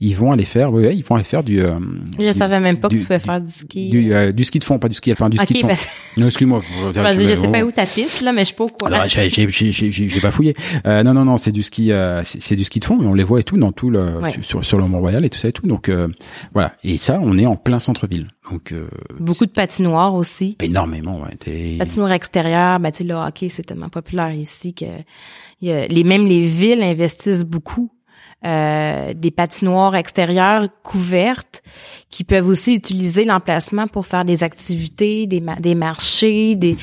ils vont aller faire, ouais, ils vont aller faire du. euh, Je du- savais même pas que du- tu pouvais faire du ski. du, euh, du ski de fond, pas du ski alpin, du ski de fond. parce Non, excuse-moi. parce que je sais pas où ta piste là, mais je suis pas au courant. J'ai, j'ai, j'ai, j'ai, pas fouillé. Euh, non, non, non, c'est du ski, euh, c'est, c'est du ski de fond, mais on les voit et tout dans tout le Ouais. sur, sur, le Mont Royal et tout ça et tout. Donc euh, voilà. Et ça, on est en plein centre-ville. Donc euh, Beaucoup de patinoires aussi. énormément. Ouais, t'es- Patinoires extérieures, ben tu sais, le hockey, c'est tellement populaire ici que y a, les même les villes investissent beaucoup. Euh, des patinoires extérieures couvertes qui peuvent aussi utiliser l'emplacement pour faire des activités, des, ma- des marchés, des,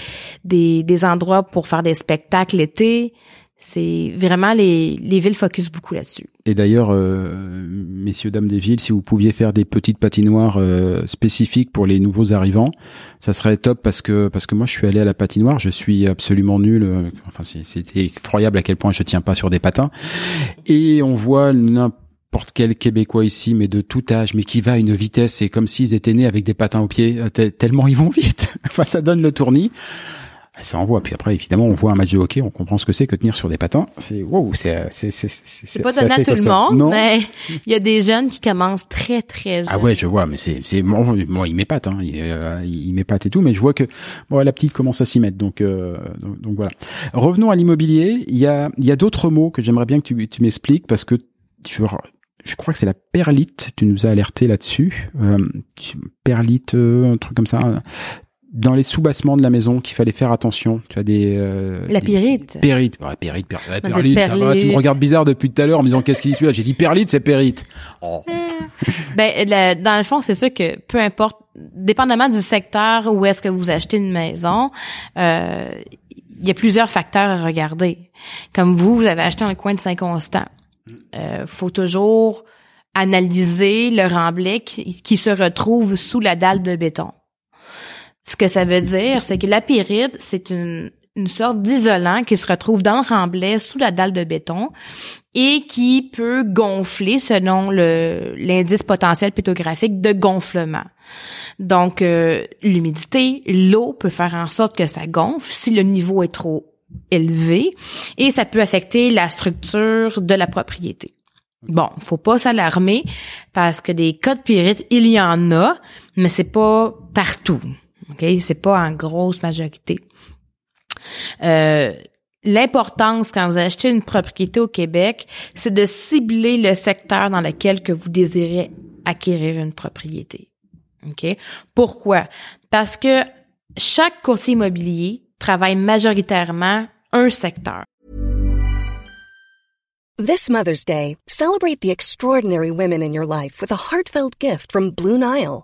des, des endroits pour faire des spectacles l'été. C'est vraiment les, les villes focus beaucoup là-dessus. Et d'ailleurs, euh, messieurs dames des villes, si vous pouviez faire des petites patinoires euh, spécifiques pour les nouveaux arrivants, ça serait top parce que parce que moi je suis allé à la patinoire, je suis absolument nul. euh, Enfin, c'était effroyable à quel point je tiens pas sur des patins. Et on voit n'importe quel Québécois ici, mais de tout âge, mais qui va à une vitesse, c'est comme s'ils étaient nés avec des patins aux pieds, euh, te- tellement ils vont vite. enfin, ça donne le tournis. Ça envoie. Puis après, évidemment, on voit un match de hockey, on comprend ce que c'est que tenir sur des patins. C'est wow, c'est c'est c'est c'est C'est pas donné à tout le monde, mais il y a des jeunes qui commencent très, très jeunes. Ah ouais, je vois, mais c'est c'est moi, moi il m'épate, hein, il, euh, il m'épate et tout, mais je vois que bon, la petite commence à s'y mettre, donc, euh, donc donc voilà. Revenons à l'immobilier. Il y a il y a d'autres mots que j'aimerais bien que tu tu m'expliques parce que je je crois que c'est la perlite. Tu nous as alerté là-dessus. Euh, perlite, euh, un truc comme ça. Dans les soubassements de la maison, qu'il fallait faire attention. Tu as des euh, La des- pyrite. Périte, ouais, périte, périte, ouais, perlite, ça va, tu me regardes bizarre depuis tout à l'heure en me disant qu'est-ce qu'il dit celui-là. J'ai dit perlite, c'est périte. Oh. Ben, la- dans le fond, c'est sûr que peu importe, dépendamment du secteur où est-ce que vous achetez une maison, euh, il y a plusieurs facteurs à regarder. Comme vous, vous avez acheté un coin de Saint-Constant. Euh, faut toujours analyser le remblai qui, qui se retrouve sous la dalle de béton. Ce que ça veut dire, c'est que la pyrite, c'est une, une sorte d'isolant qui se retrouve dans le remblai sous la dalle de béton et qui peut gonfler selon le l'indice potentiel pétographique de gonflement. Donc euh, l'humidité, l'eau peut faire en sorte que ça gonfle si le niveau est trop élevé et ça peut affecter la structure de la propriété. Bon, faut pas s'alarmer parce que des cas de pyrite, il y en a, mais c'est pas partout. OK, c'est pas en grosse majorité. Euh, L'importance quand vous achetez une propriété au Québec, c'est de cibler le secteur dans lequel que vous désirez acquérir une propriété. OK? Pourquoi? Parce que chaque courtier immobilier travaille majoritairement un secteur. This Mother's Day, celebrate the extraordinary women in your life with a heartfelt gift from Blue Nile.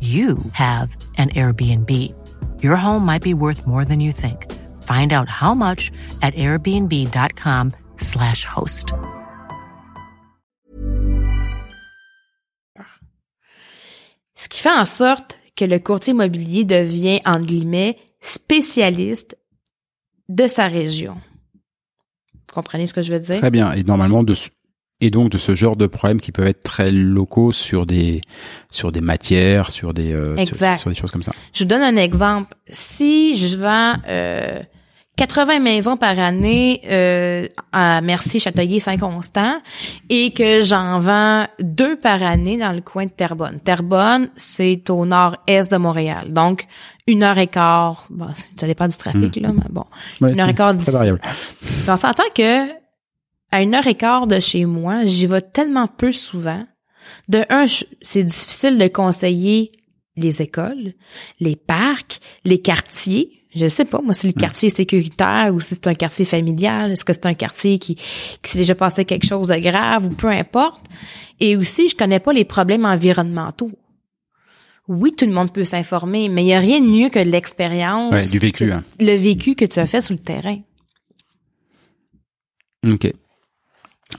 you have an Airbnb. Your home might be worth more than you think. Find out how much at airbnb.com/slash host. Ce qui fait en sorte que le courtier immobilier devient, entre guillemets, spécialiste de sa région. Vous comprenez ce que je veux dire? Très bien. Et normalement, de, et donc de ce genre de problèmes qui peuvent être très locaux sur des sur des matières, sur des euh, sur, Exact. sur des choses comme ça. Je vous donne un exemple. Si je vends euh, 80 maisons par année euh, à Mercier, Châteauguay, Saint-Constant et que j'en vends deux par année dans le coin de Terrebonne. Terrebonne, c'est au nord-est de Montréal. Donc, une heure et quart. Bon, ça dépend du trafic, là, mais bon. Ouais, une heure et quart c'est d'ici. on s'entend que à une heure et quart de chez moi, j'y vais tellement peu souvent. De un, c'est difficile de conseiller les écoles, les parcs, les quartiers. Je sais pas, moi, si le quartier est sécuritaire ou si c'est un quartier familial, est-ce que c'est un quartier qui, qui s'est déjà passé quelque chose de grave ou peu importe. Et aussi, je connais pas les problèmes environnementaux. Oui, tout le monde peut s'informer, mais il y a rien de mieux que l'expérience. Ouais, du vécu, que- hein. Le vécu que tu as fait sur le terrain. Ok.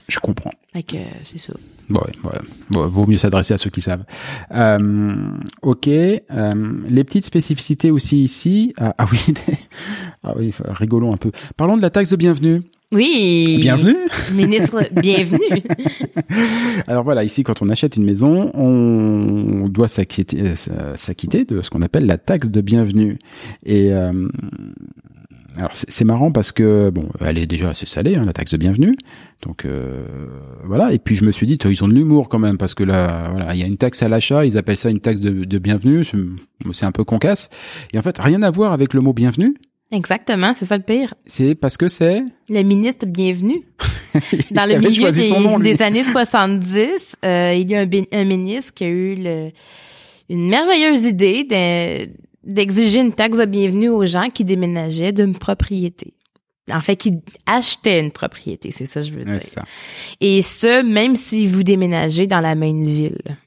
Je comprends. Que, c'est ça. Bon, ouais, ouais. Bon, vaut mieux s'adresser à ceux qui savent. Euh, ok. Euh, les petites spécificités aussi ici. Ah, ah oui, ah oui, rigolons un peu. Parlons de la taxe de bienvenue. Oui. Bienvenue. Ministre, bienvenue. Alors voilà, ici, quand on achète une maison, on doit s'acquitter, euh, s'acquitter de ce qu'on appelle la taxe de bienvenue. Et euh, alors c'est marrant parce que bon, elle est déjà assez salée, hein, la taxe de bienvenue. Donc euh, voilà. Et puis je me suis dit, ils ont de l'humour quand même parce que là, voilà, il y a une taxe à l'achat, ils appellent ça une taxe de, de bienvenue. C'est- un peu concasse. Et en fait, rien à voir avec le mot bienvenue. Exactement, c'est ça le pire. C'est parce que c'est Le ministre bienvenu. Dans le milieu des, nom, années 70, euh, il y a un, ministre qui a eu le- une merveilleuse idée de- d'exiger une taxe de bienvenue aux gens qui déménageaient d'une propriété. En fait, qui achetaient une propriété, c'est ça que je veux dire. ça. Et ce, même si vous déménagez dans la même ville.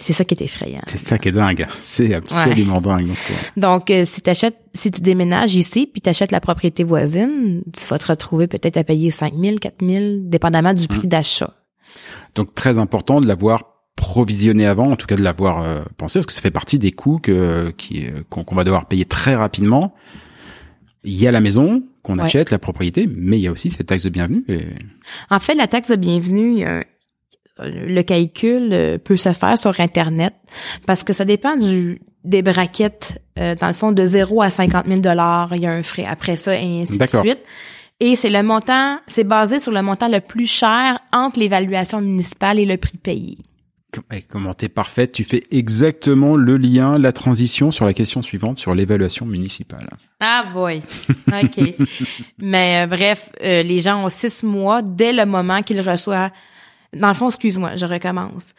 C'est ça qui est effrayant. C'est ça qui est dingue. C'est absolument dingue. Donc, euh, si t'achètes, si tu déménages ici, puis t'achètes la propriété voisine, tu vas te retrouver peut-être à payer 5 000, 4 000, dépendamment du prix d'achat. Donc très important de l'avoir provisionné avant, en tout cas de l'avoir euh, pensé, parce que ça fait partie des coûts que qui euh, qu'on va devoir payer très rapidement. Il y a la maison qu'on Ouais. achète, la propriété, mais il y a aussi cette taxe de bienvenue. Et... En fait, la taxe de bienvenue, un- le calcul euh, peut se faire sur Internet parce que ça dépend du des braquettes. euh, dans le fond, de 0 à 50 000 dollars, il y a un frais. Après ça, et ainsi de suite. Et c'est le montant, c'est basé sur le montant le plus cher entre l'évaluation municipale et le prix payé. Com- Comment t'es parfaite, tu fais exactement le lien, la transition sur la question suivante, sur l'évaluation municipale. Ah boy. OK. Mais euh, bref, euh, les gens ont six mois dès le moment qu'ils reçoivent. Dans le fond, excuse-moi, je recommence.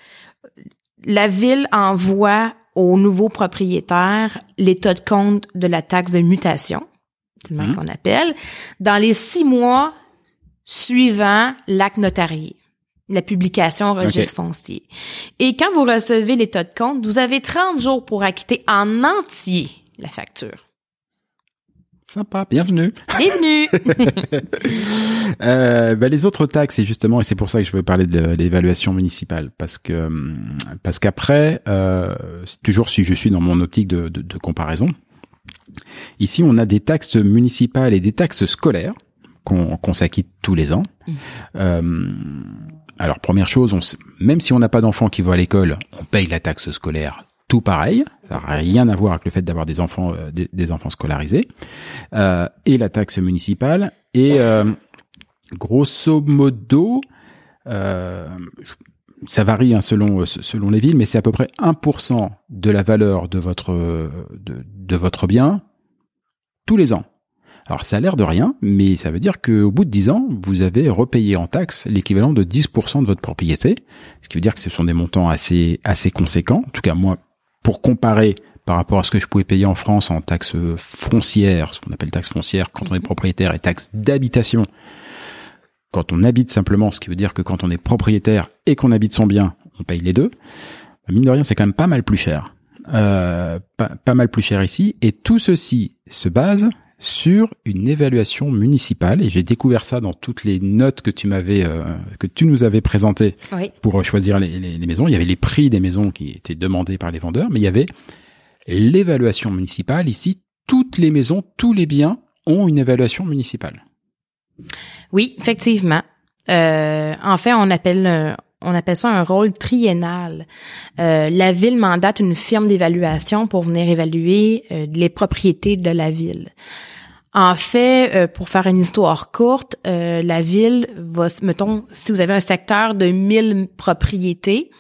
La ville envoie aux nouveaux propriétaires l'état de compte de la taxe de mutation, c'est le Mhm. qu'on appelle, dans les six mois suivant l'acte notarié, la publication registre foncier. Et quand vous recevez l'état de compte, vous avez 30 jours pour acquitter en entier la facture. Sympa, bienvenue. Bienvenue! Euh, bah, les autres taxes, et justement, et c'est pour ça que je veux parler de l'évaluation municipale, parce que hum, parce qu'après, euh, toujours si je suis dans mon optique de, de, de comparaison, Ici, on a des taxes municipales et des taxes scolaires qu'on qu'on s'acquitte tous les ans. Mmh. Euh, alors, première chose, même si on n'a pas d'enfants qui vont à l'école, on paye la taxe scolaire tout pareil. Ça n'a rien à voir avec le fait d'avoir des enfants, euh, des, enfants scolarisés. Euh, et la taxe municipale. Et euh, grosso modo, ça varie hein, selon les villes, mais c'est à peu près 1% de la valeur de votre bien tous les ans. Alors ça a l'air de rien, mais ça veut dire qu'au bout de 10 ans, vous avez repayé en taxes l'équivalent de 10% de votre propriété, ce qui veut dire que ce sont des montants assez assez conséquents. En tout cas, moi, pour comparer par rapport à ce que je pouvais payer en France en taxes foncières, ce qu'on appelle taxes foncières quand on est propriétaire, et taxes d'habitation quand on habite simplement, ce qui veut dire que quand on est propriétaire et qu'on habite son bien, on paye les deux. Mine de rien, c'est quand même pas mal plus cher. Euh, pas, pas mal plus cher ici. Et tout ceci se base sur une évaluation municipale. Et j'ai découvert ça dans toutes les notes que tu m'avais, euh, que tu nous avais présentées Oui. pour choisir les, les- les maisons. Il y avait les prix des maisons qui étaient demandés par les vendeurs, mais il y avait l'évaluation municipale. Ici, toutes les maisons, tous les biens ont une évaluation municipale. Oui, effectivement. Euh, en fait, on appelle euh, on appelle ça un rôle triennal. Euh, la ville mandate une firme d'évaluation pour venir évaluer euh, les propriétés de la ville. En fait, euh, pour faire une histoire courte, la ville va, mettons, si vous avez un secteur de 1000 propriétés,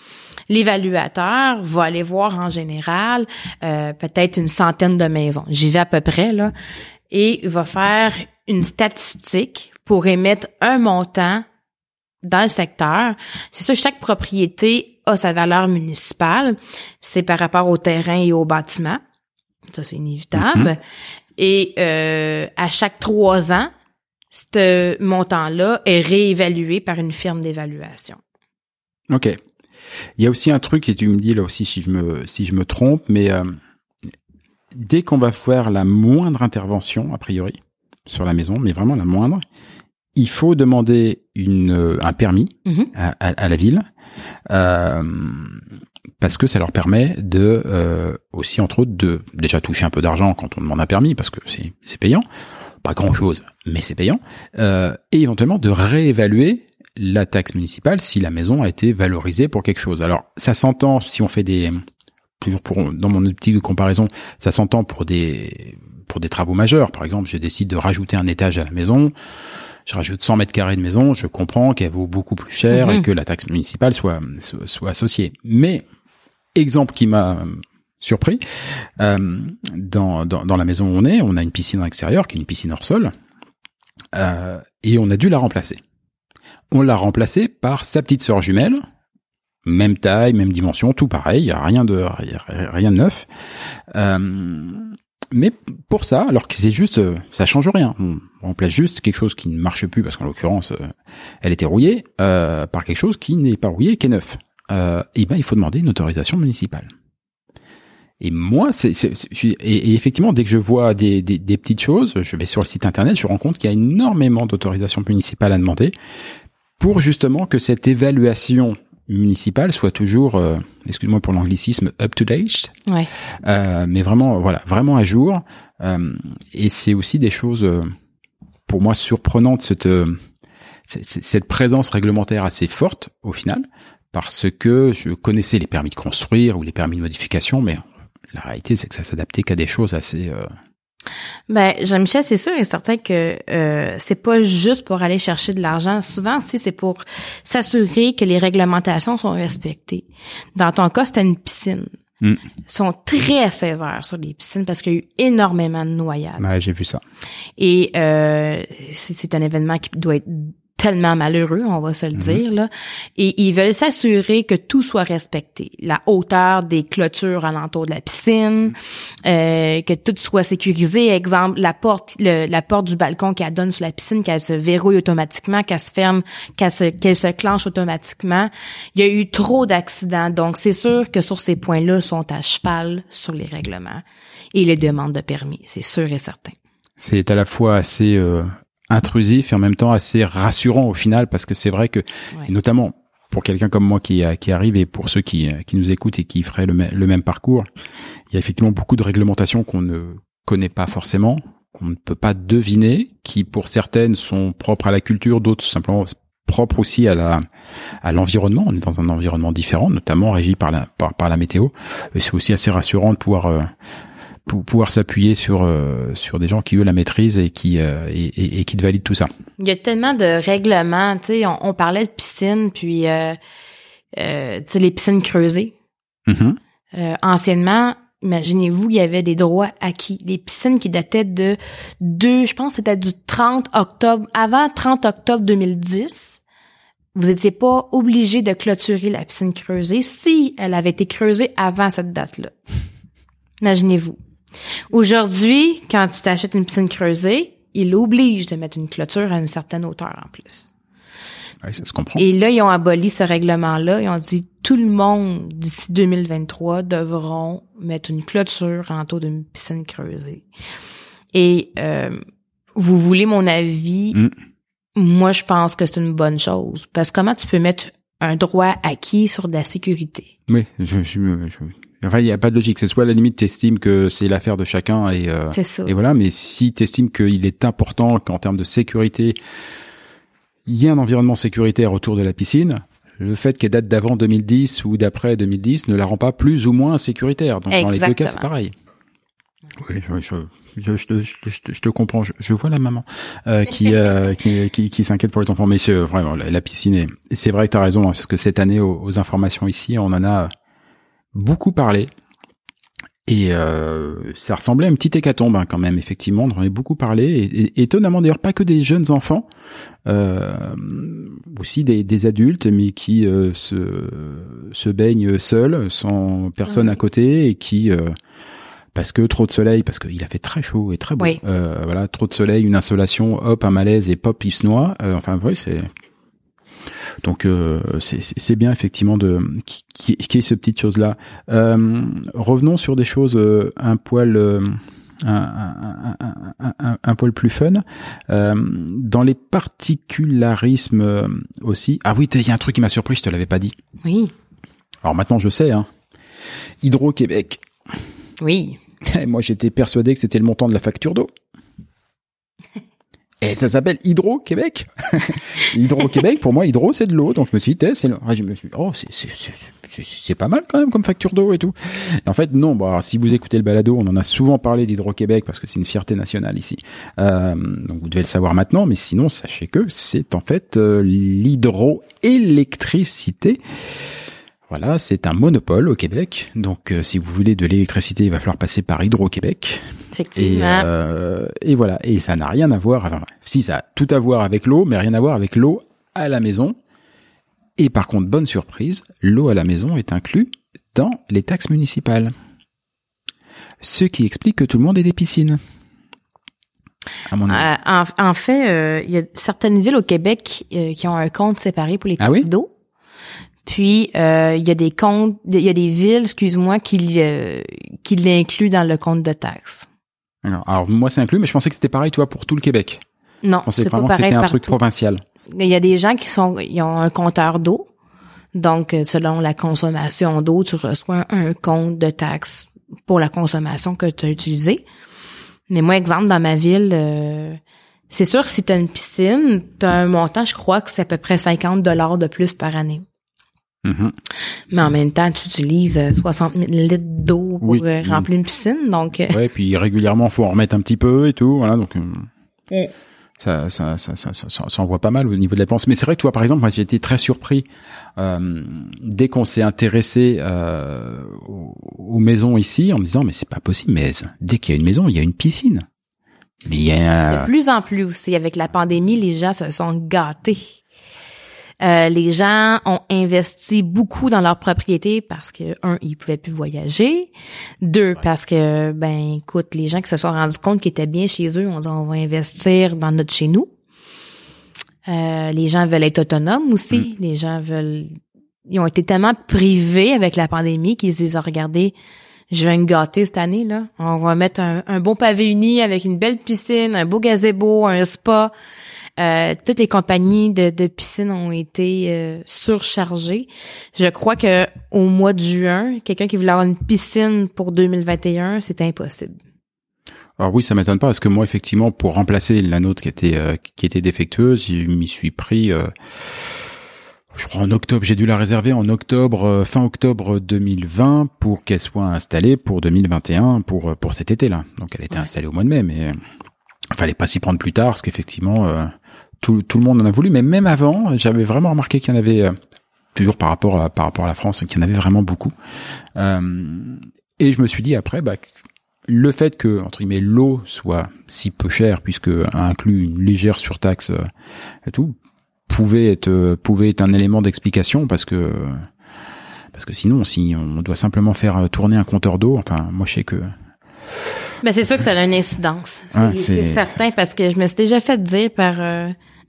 l'évaluateur va aller voir en général peut-être une centaine de maisons. J'y vais à peu près là, et va faire une statistique pour émettre un montant dans le secteur. C'est ça, chaque propriété a sa valeur municipale. C'est par rapport au terrain et au bâtiment. Ça, c'est inévitable. Et euh, à chaque trois ans, ce montant-là est réévalué par une firme d'évaluation. Ok. Il y a aussi un truc et tu me dis là aussi si je me si je me trompe, mais euh, dès qu'on va faire la moindre intervention a priori sur la maison, mais vraiment la moindre, il faut demander une euh, un permis Mhm. à, à- à la ville euh, parce que ça leur permet de euh, aussi entre autres de déjà toucher un peu d'argent quand on demande un permis parce que c'est c'est payant, pas grand chose, mais c'est payant, euh, et éventuellement de réévaluer la taxe municipale si la maison a été valorisée pour quelque chose. Alors ça s'entend si on fait des toujours pour dans mon optique de comparaison, ça s'entend pour des pour des travaux majeurs. Par exemple, je décide de rajouter un étage à la maison, je rajoute 100 mètres carrés de maison, je comprends qu'elle vaut beaucoup plus cher Mhm. et que la taxe municipale soit soit, associée. Mais exemple qui m'a euh, surpris, euh, dans, dans dans la maison où on est, on a une piscine en extérieur qui est une piscine hors sol, euh, et on a dû la remplacer. On l'a remplacée par sa petite sœur jumelle, même taille, même dimension, tout pareil, rien de rien de neuf. Euh, mais pour ça, alors que c'est juste, euh, ça change rien. On remplace juste quelque chose qui ne marche plus parce qu'en l'occurrence, euh, elle était rouillée euh, par quelque chose qui n'est pas rouillé, qui est neuf. Euh, et ben, il faut demander une autorisation municipale. Et moi, c'est, et, effectivement, dès que je vois des, des, des petites choses, je vais sur le site internet, je me rends compte qu'il y a énormément d'autorisations municipales à demander pour justement que cette évaluation municipale soit toujours, euh, excuse-moi pour l'anglicisme, up to date, Ouais. euh, mais vraiment, voilà, vraiment à jour. Euh, et c'est aussi des choses, euh, pour moi, surprenantes cette euh, cette présence réglementaire assez forte au final, parce que je connaissais les permis de construire ou les permis de modification, mais la réalité c'est que ça s'adaptait qu'à des choses assez. Ben, Jean-Michel, c'est sûr et certain que euh, c'est pas juste pour aller chercher de l'argent. Souvent aussi, c'est pour s'assurer que les réglementations sont respectées. Dans ton cas, c'était une piscine. Mm. Ils sont très sévères sur les piscines parce qu'il y a eu énormément de noyades. ouais, j'ai vu ça. Et euh, c'est un événement qui doit être tellement malheureux, on va se le dire là. Et ils veulent s'assurer que tout soit respecté, la hauteur des clôtures alentour de la piscine, euh, que tout soit sécurisé. Exemple, la porte, le- la porte du balcon qui donne sur la piscine, qu'elle se verrouille automatiquement, qu'elle se ferme, qu'elle se, qu'elle se clenche automatiquement. Il y a eu trop d'accidents, donc c'est sûr que sur ces points-là sont à cheval sur les règlements et les demandes de permis, c'est sûr et certain. C'est à la fois assez euh, intrusif et en même temps assez rassurant au final, parce que c'est vrai que, Ouais. et notamment pour quelqu'un comme moi qui, euh, qui arrive et pour ceux qui, euh, qui nous écoutent et qui feraient le, mê- le même parcours, il y a effectivement beaucoup de réglementations qu'on ne connaît pas forcément, qu'on ne peut pas deviner, qui pour certaines sont propres à la culture, d'autres simplement propres aussi à la à l'environnement. On est dans un environnement différent, notamment régi par la par, par la météo. Et c'est aussi assez rassurant de pouvoir euh, pour pouvoir s'appuyer sur euh, sur des gens qui eux la maîtrisent et qui euh, et, et, qui te valident tout ça. Il y a tellement de règlements, tu sais, on, on, parlait de piscine puis euh, tu sais les piscines creusées. Mm-hmm. anciennement, imaginez-vous, il y avait des droits acquis. Les piscines qui dataient de deux, je pense c'était du 30 octobre, avant 30 octobre 2010. Vous n'étiez pas obligé de clôturer la piscine creusée si elle avait été creusée avant cette date-là. Imaginez-vous. Aujourd'hui, quand tu t'achètes une piscine creusée, il oblige de mettre une clôture à une certaine hauteur en plus. Oui, ça se comprend. Et là, ils ont aboli ce règlement-là. Ils ont dit tout le monde d'ici 2023 devront mettre une clôture en taux d'une piscine creusée. Et euh, vous voulez mon avis? Mm. Moi, je pense que c'est une bonne chose parce que comment tu peux mettre un droit acquis sur de la sécurité? Oui, je, je, je Enfin, il n'y a pas de logique. C'est soit à la limite, t'estimes que c'est l'affaire de chacun et, euh, C'est ça. et voilà. Mais si t'estimes qu'il est important qu'en termes de sécurité, il y ait un environnement sécuritaire autour de la piscine, le fait qu'elle date d'avant 2010 ou d'après 2010 ne la rend pas plus ou moins sécuritaire. Donc dans les deux cas, c'est pareil. Oui, je, je, je, je, te- comprends. Je, je vois la maman euh, qui, euh, qui, qui, qui s'inquiète pour les enfants. Mais c'est vraiment la, la piscine. est- C'est vrai que tu as raison, hein, parce que cette année, aux, aux informations ici, on en a beaucoup parlé. Et euh, ça ressemblait à une petite hécatombe hein, quand même, effectivement. On en a beaucoup parlé. Et, et- étonnamment d'ailleurs, pas que des jeunes enfants, euh, aussi des, des adultes, mais qui euh, se, se baignent seuls, sans personne à côté, et qui... euh, parce que trop de soleil, parce qu'il a fait très chaud et très beau. Oui. Euh, voilà, trop de soleil, une insolation, hop, un malaise et pop, il se noie. Euh, enfin, oui, c'est donc euh, c'est bien effectivement de qui qui qui ait ce petite chose là. Euh, revenons sur des choses euh, un poil. euh, un, un, un, un, poil plus fun. Euh, dans les particularismes euh, aussi. Ah oui, il y a un truc qui m'a surpris, je te l'avais pas dit. Oui, Alors maintenant je sais. Hein. Hydro-Québec. oui. Et Moi, j'étais persuadé que c'était le montant de la facture d'eau. Et ça s'appelle Hydro-Québec. Hydro-Québec, pour moi, Hydro, c'est de l'eau. Donc, je me suis dit, eh, c'est le- je me suis dit, oh, c'est, pas mal quand même comme facture d'eau et tout. Et en fait, non. Bon, alors, si vous écoutez le balado, on en a souvent parlé d'Hydro-Québec parce que c'est une fierté nationale ici. Euh, donc, vous devez le savoir maintenant. Mais sinon, sachez que c'est en fait euh, l'hydroélectricité. Voilà, c'est un monopole au Québec. Donc, euh, si vous voulez de l'électricité, il va falloir passer par Hydro-Québec. Et, Effectivement. euh, et voilà. Et ça n'a rien à voir. Enfin, si ça a tout à voir avec l'eau, mais rien à voir avec l'eau à la maison. Et par contre, bonne surprise, l'eau à la maison est inclus dans les taxes municipales. Ce qui explique que tout le monde ait des piscines. À mon avis. Euh, en, en fait, euh, il y a certaines villes au Québec euh, qui ont un compte séparé pour les Ah taxes oui? d'eau. Puis euh, il y a des comptes, il y a des villes, excuse-moi, qui euh, qui l'incluent dans le compte de taxes. Alors, alors, moi, c'est inclus, mais je pensais que c'était pareil, toi, pour tout le Québec. Non, c'est pas pareil c'était un partout. truc provincial. Il y a des gens qui sont, ils ont un compteur d'eau. Donc, euh, selon la consommation d'eau, tu reçois un compte de taxes pour la consommation que tu as utilisée. Mais moi, exemple, dans ma ville, euh, c'est sûr que si tu as une piscine, tu as un montant, je crois que c'est à peu près 50 dollars de plus par année. Mhm. Mais en même temps, tu utilises euh, 60 000 litres d'eau pour Oui. euh, remplir une piscine. Donc, euh, Ouais, puis régulièrement, faut en remettre un petit peu et tout, voilà. Donc, euh, Ouais. ça, ça, ça, ça, ça, ça, ça envoie pas mal au niveau de la dépense. Mais c'est vrai que toi, par exemple, moi, j'ai été très surpris euh, dès qu'on s'est intéressé euh, aux, aux maisons ici, en me disant, mais c'est pas possible. Mais dès qu'il y a une maison, il y a une piscine. Mais il y a De plus en plus aussi, avec la pandémie, les gens se sont gâtés. Euh, les gens ont investi beaucoup dans leur propriété parce que un, ils pouvaient plus voyager. Deux, parce que ben écoute, les gens qui se sont rendus compte qu'ils étaient bien chez eux, on dit on va investir dans notre chez nous. Euh, les gens veulent être autonomes aussi. Les gens veulent, ils ont été tellement privés avec la pandémie qu'ils se disent Ah, regardez, je vais me gâter cette année là. On va mettre un, un beau pavé uni avec une belle piscine, un beau gazebo, un spa. Euh, toutes les compagnies de, de piscines ont été euh, surchargées. Je crois que au mois de juin, quelqu'un qui voulait avoir une piscine pour 2021, c'est impossible. Alors oui, ça m'étonne pas parce que moi, effectivement, pour remplacer la nôtre qui était euh, qui était défectueuse, je m'y suis pris. Euh, je crois en octobre, j'ai dû la réserver en octobre, euh, fin octobre 2020 pour qu'elle soit installée pour 2021 pour pour cet été-là. Donc elle était installée au mois de mai, mais fallait pas s'y prendre plus tard parce qu'effectivement tout tout le monde en a voulu. Mais même avant, j'avais vraiment remarqué qu'il y en avait toujours par rapport à par rapport à la France, qu'il y en avait vraiment beaucoup. et je me suis dit après, bah le fait que entre guillemets l'eau soit si peu chère puisque inclut une légère surtaxe euh, et tout pouvait être euh, pouvait être un élément d'explication parce que parce que sinon si on doit simplement faire euh, tourner un compteur d'eau enfin moi je sais que mais c'est sûr que ça a une incidence c'est certain parce que je me suis déjà fait dire par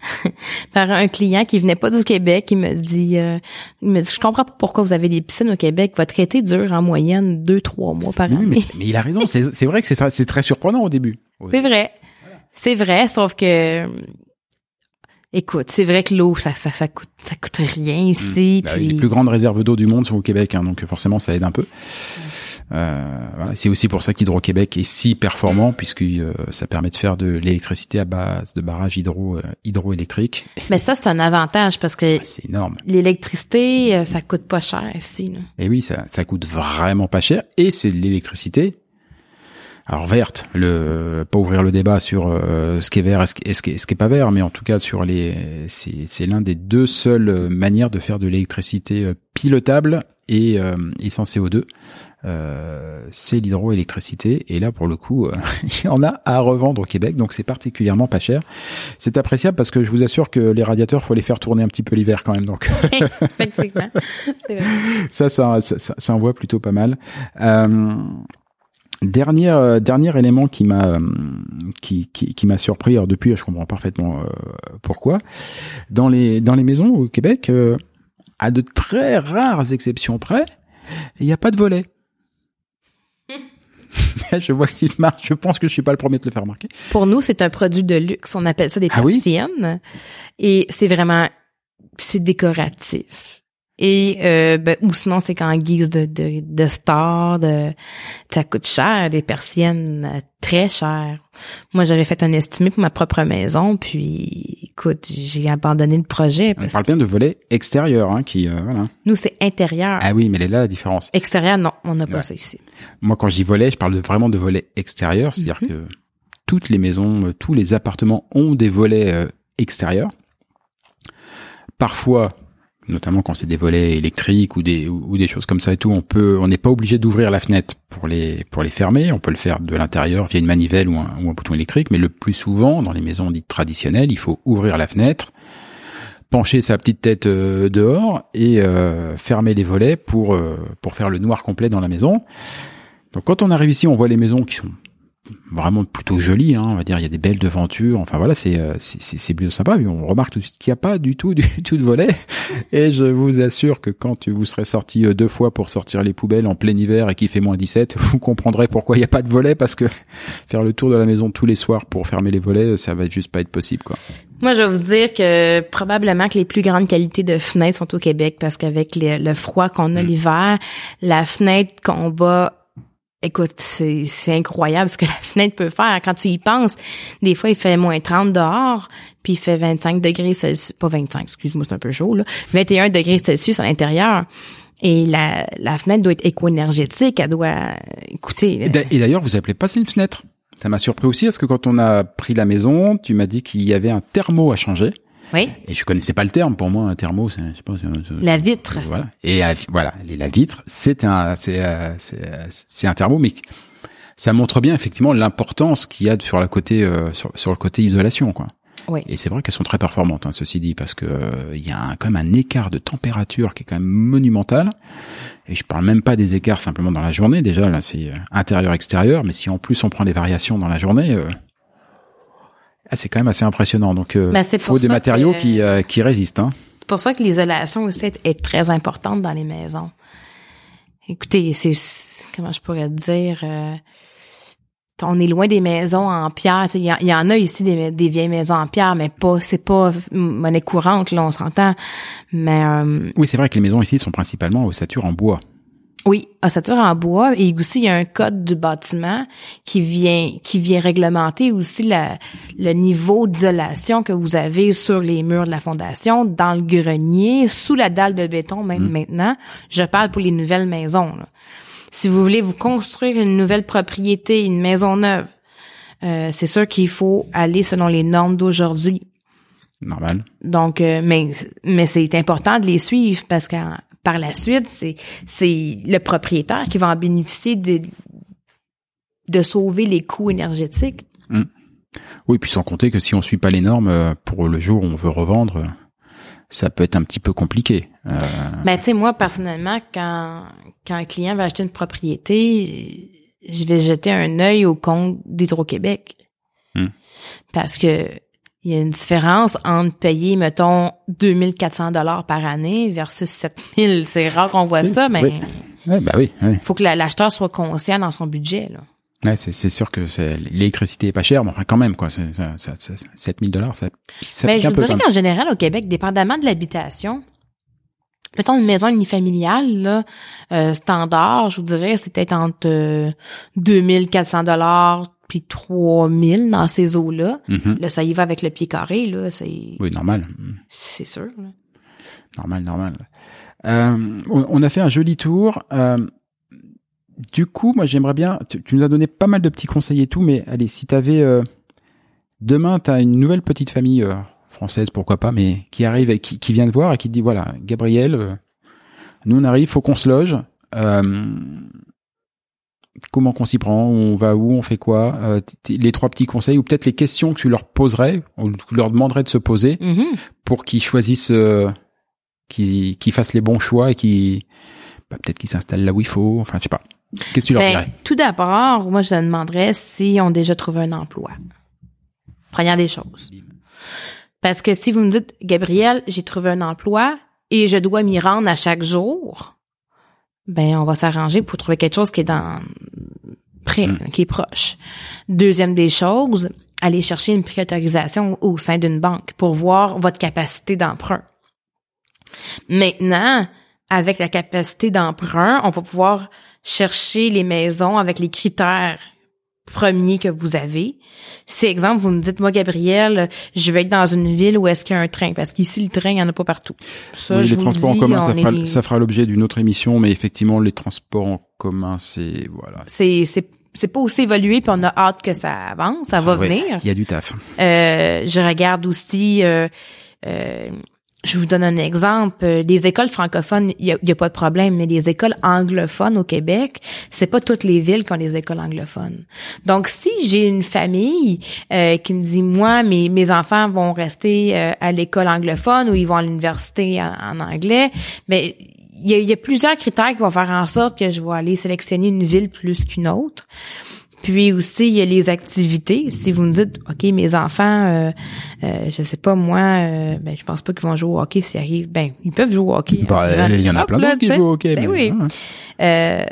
par un client qui venait pas du Québec. Il me dit, euh, il me dit, je comprends pas pourquoi vous avez des piscines au Québec. Votre été dure en moyenne deux, trois mois par année. Mais, il a raison. C'est vrai que c'est très, très surprenant au début. C'est vrai. C'est vrai, sauf que Écoute, c'est vrai que l'eau, ça, ça, ça coûte, ça coûte rien ici. Bah les plus grandes réserves d'eau du monde sont au Québec, hein, donc forcément, ça aide un peu. Euh, voilà, c'est aussi pour ça qu'Hydro-Québec est si performant puisque euh, ça permet de faire de l'électricité à base de barrages hydro euh, hydroélectriques. Mais ça c'est un avantage parce que ah, c'est énorme. L'électricité euh, ça coûte pas cher ici. Et oui, ça ça coûte vraiment pas cher et c'est de l'électricité alors verte, le pas ouvrir le débat sur ce qui est vert et ce qui est, ce qui est, pas vert, mais en tout cas sur les c'est c'est l'un des deux seules manières de faire de l'électricité pilotable et, et sans CO2. Euh, c'est l'hydroélectricité. Et là, pour le coup, euh, il y en a à revendre au Québec, donc c'est particulièrement pas cher. C'est appréciable parce que je vous assure que les radiateurs, faut les faire tourner un petit peu l'hiver quand même. Donc, ça, ça, ça, ça, envoie plutôt pas mal. Euh, Dernier euh, dernier élément qui m'a qui, qui, qui m'a surpris alors depuis je comprends parfaitement pourquoi dans les dans les maisons au Québec à de très rares exceptions près il n'y a pas de volet je vois qu'il marche. Je pense que je suis pas le premier de le faire remarquer. Pour nous, c'est un produit de luxe. On appelle ça des ah et c'est vraiment, c'est décoratif. Et euh, ben, ou sinon c'est qu'en guise de, de, de star, de ça coûte cher, des persiennes euh, très chères. Moi j'avais fait un estimé pour ma propre maison, puis écoute, j'ai abandonné le projet. On parle bien de volets extérieurs, hein, qui euh, voilà. Nous c'est intérieur. Ah oui, mais elle est là la différence. Extérieur, non, on n'a pas ça ici. Moi quand je dis volet, je parle de, vraiment de volets extérieurs, c'est-à-dire mhm. que toutes les maisons, euh, tous les appartements ont des volets extérieurs. Parfois, notamment quand c'est des volets électriques ou des ou, des choses comme ça et tout, on peut, on n'est pas obligé d'ouvrir la fenêtre pour les pour les fermer. On peut le faire de l'intérieur via une manivelle ou un, ou un bouton électrique, mais le plus souvent dans les maisons dites traditionnelles, il faut ouvrir la fenêtre, pencher sa petite tête euh, dehors et euh, fermer les volets pour euh, pour faire le noir complet dans la maison. Donc quand on arrive ici, on voit les maisons qui sont vraiment plutôt joli, hein, on va dire. Il y a des belles devantures. Enfin voilà, c'est euh, c'est plutôt sympa. Mais on remarque tout de suite qu'il n'y a pas du tout du tout de volet. Et je vous assure que quand vous serez sorti euh, deux fois pour sortir les poubelles en plein hiver et qu'il fait moins 17, vous comprendrez pourquoi il n'y a pas de volet parce que faire le tour de la maison tous les soirs pour fermer les volets, ça va juste pas être possible quoi. Moi, je vais vous dire que probablement que les plus grandes qualités de fenêtres sont au Québec parce qu'avec le froid qu'on a mm. l'hiver, la fenêtre qu'on va Écoute, c'est, c'est incroyable ce que la fenêtre peut faire. Quand tu y penses, des fois, il fait moins 30 dehors, puis il fait 25 degrés Celsius, pas 25, excuse-moi, c'est un peu chaud, là, 21 degrés Celsius à l'intérieur. Et la, la fenêtre doit être éco-énergétique, elle doit, écouter. Et d'ailleurs, vous appelez pas ça une fenêtre? Ça m'a surpris aussi, parce que quand on a pris la maison, tu m'as dit qu'il y avait un thermo à changer. Oui. Et je connaissais pas le terme. Pour moi, un thermo, c'est, pas, la vitre. Voilà. Et voilà, la vitre, c'est un, c'est, euh, euh, c'est, un thermo, mais ça montre bien effectivement l'importance qu'il y a sur la côté, euh, sur, sur, le côté isolation, quoi. Oui. Et c'est vrai qu'elles sont très performantes, hein, ceci dit, parce que il y a quand même un écart de température qui est quand même monumental. Et je parle même pas des écarts simplement dans la journée. Déjà, là, c'est intérieur-extérieur, mais si en plus on prend des variations dans la journée, ah, c'est quand même assez impressionnant. Donc, il euh, ben, faut des matériaux qui, euh, qui résistent. Hein. C'est pour ça que l'isolation aussi est, très importante dans les maisons. Écoutez, c'est comment je pourrais dire. Euh, on est loin des maisons en pierre. Il y, en a ici des, des, vieilles maisons en pierre, mais pas c'est pas monnaie courante là, on s'entend. Mais oui, c'est vrai que les maisons ici sont principalement ossature en bois. Oui, ossature en bois et aussi il y a un code du bâtiment qui vient qui vient réglementer aussi la, le niveau d'isolation que vous avez sur les murs de la fondation, dans le grenier, sous la dalle de béton même Mm. maintenant. Je parle pour les nouvelles maisons. là. Si vous voulez vous construire une nouvelle propriété, une maison neuve, euh, c'est sûr qu'il faut aller selon les normes d'aujourd'hui. Normal. Donc, euh, mais mais c'est important de les suivre parce que par la suite, c'est c'est le propriétaire qui va en bénéficier de de sauver les coûts énergétiques. Oui, puis sans compter que si on suit pas les normes, euh, pour le jour où on veut revendre, euh, ça peut être un petit peu compliqué. Euh, Ben, tu sais, moi, personnellement, quand, quand un client va acheter une propriété, je vais jeter un œil au compte d'Hydro-Québec. Hmm. Parce que il y a une différence entre payer, mettons, 2400 dollars par année versus 7000. C'est rare qu'on voit ça, mais oui. ouais, bah oui, ouais. faut que la- l'acheteur soit conscient dans son budget, là. Ouais, c'est, sûr que l'électricité est pas chère, mais enfin, quand même, quoi. C'est, ça, ça, ça- 7000 dollars, ça, ça Mais je vous dirais qu'en général, au Québec, dépendamment de l'habitation, mettons une maison unifamiliale, là, euh, standard, je vous dirais, c'est peut-être entre euh, 2400 dollars puis 3000 dans ces eaux-là. Mhm. Là, ça y va avec le pied carré, là, c'est, Oui, normal. c'est sûr, là. Normal, normal. Euh, on, a fait un joli tour. Euh, du coup, moi, j'aimerais bien. Tu, tu nous as donné pas mal de petits conseils et tout, mais allez, si t'avais euh, demain, t'as une nouvelle petite famille euh, française, pourquoi pas, mais qui arrive et qui, qui vient te voir et qui te dit voilà, Gabriel, nous on arrive, faut qu'on se loge. Comment qu'on s'y prend On va où On fait quoi Euh, Les trois petits conseils ou peut-être les questions que tu leur poserais ou que tu leur demanderais de se poser Mhm. pour qu'ils choisissent, euh, qu'ils qu'ils fassent les bons choix et qu'ils bah, peut-être qu'ils s'installent là où il faut. Enfin, je sais pas. Qu'est-ce que tu leur Ben, dirais? tout d'abord, moi, je leur demanderais s'ils ont déjà trouvé un emploi. Première des choses. Parce que si vous me dites, Gabriel, j'ai trouvé un emploi et je dois m'y rendre à chaque jour, ben, on va s'arranger pour trouver quelque chose qui est dans, près, Mm. qui est proche. Deuxième des choses, aller chercher une préautorisation au sein d'une banque pour voir votre capacité d'emprunt. Maintenant, avec la capacité d'emprunt, on va pouvoir chercher les maisons avec les critères premiers que vous avez. Si, exemple, vous me dites, moi, Gabriel, je vais être dans une ville où est-ce qu'il y a un train, parce qu'ici, le train, il n'y en a pas partout. Ça, Oui, je les vous transports en commun, ça fera, est- ça fera l'objet d'une autre émission, mais effectivement, les transports en commun, c'est voilà. c'est, c'est, c'est pas aussi évolué, puis on a hâte que ça avance, ça va Ouais, venir. Il y a du taf. Euh, je regarde aussi, euh, euh, je vous donne un exemple, euh, les écoles francophones, il y a, a pas de problème, mais les écoles anglophones au Québec, c'est pas toutes les villes qui ont des écoles anglophones. Donc, si j'ai une famille euh, qui me dit, moi, mes, mes enfants vont rester euh, à l'école anglophone ou ils vont à l'université en, en anglais, mais y, il y a plusieurs critères qui vont faire en sorte que je vais aller sélectionner une ville plus qu'une autre. Puis aussi, il y a les activités. Si vous me dites, OK, mes enfants, euh, euh, je sais pas moi, euh, ben je pense pas qu'ils vont jouer au hockey s'ils arrivent. Ben, ils peuvent jouer au hockey. Hein. il y en a plein d'autres qui jouent au hockey. Ben oui. Euh,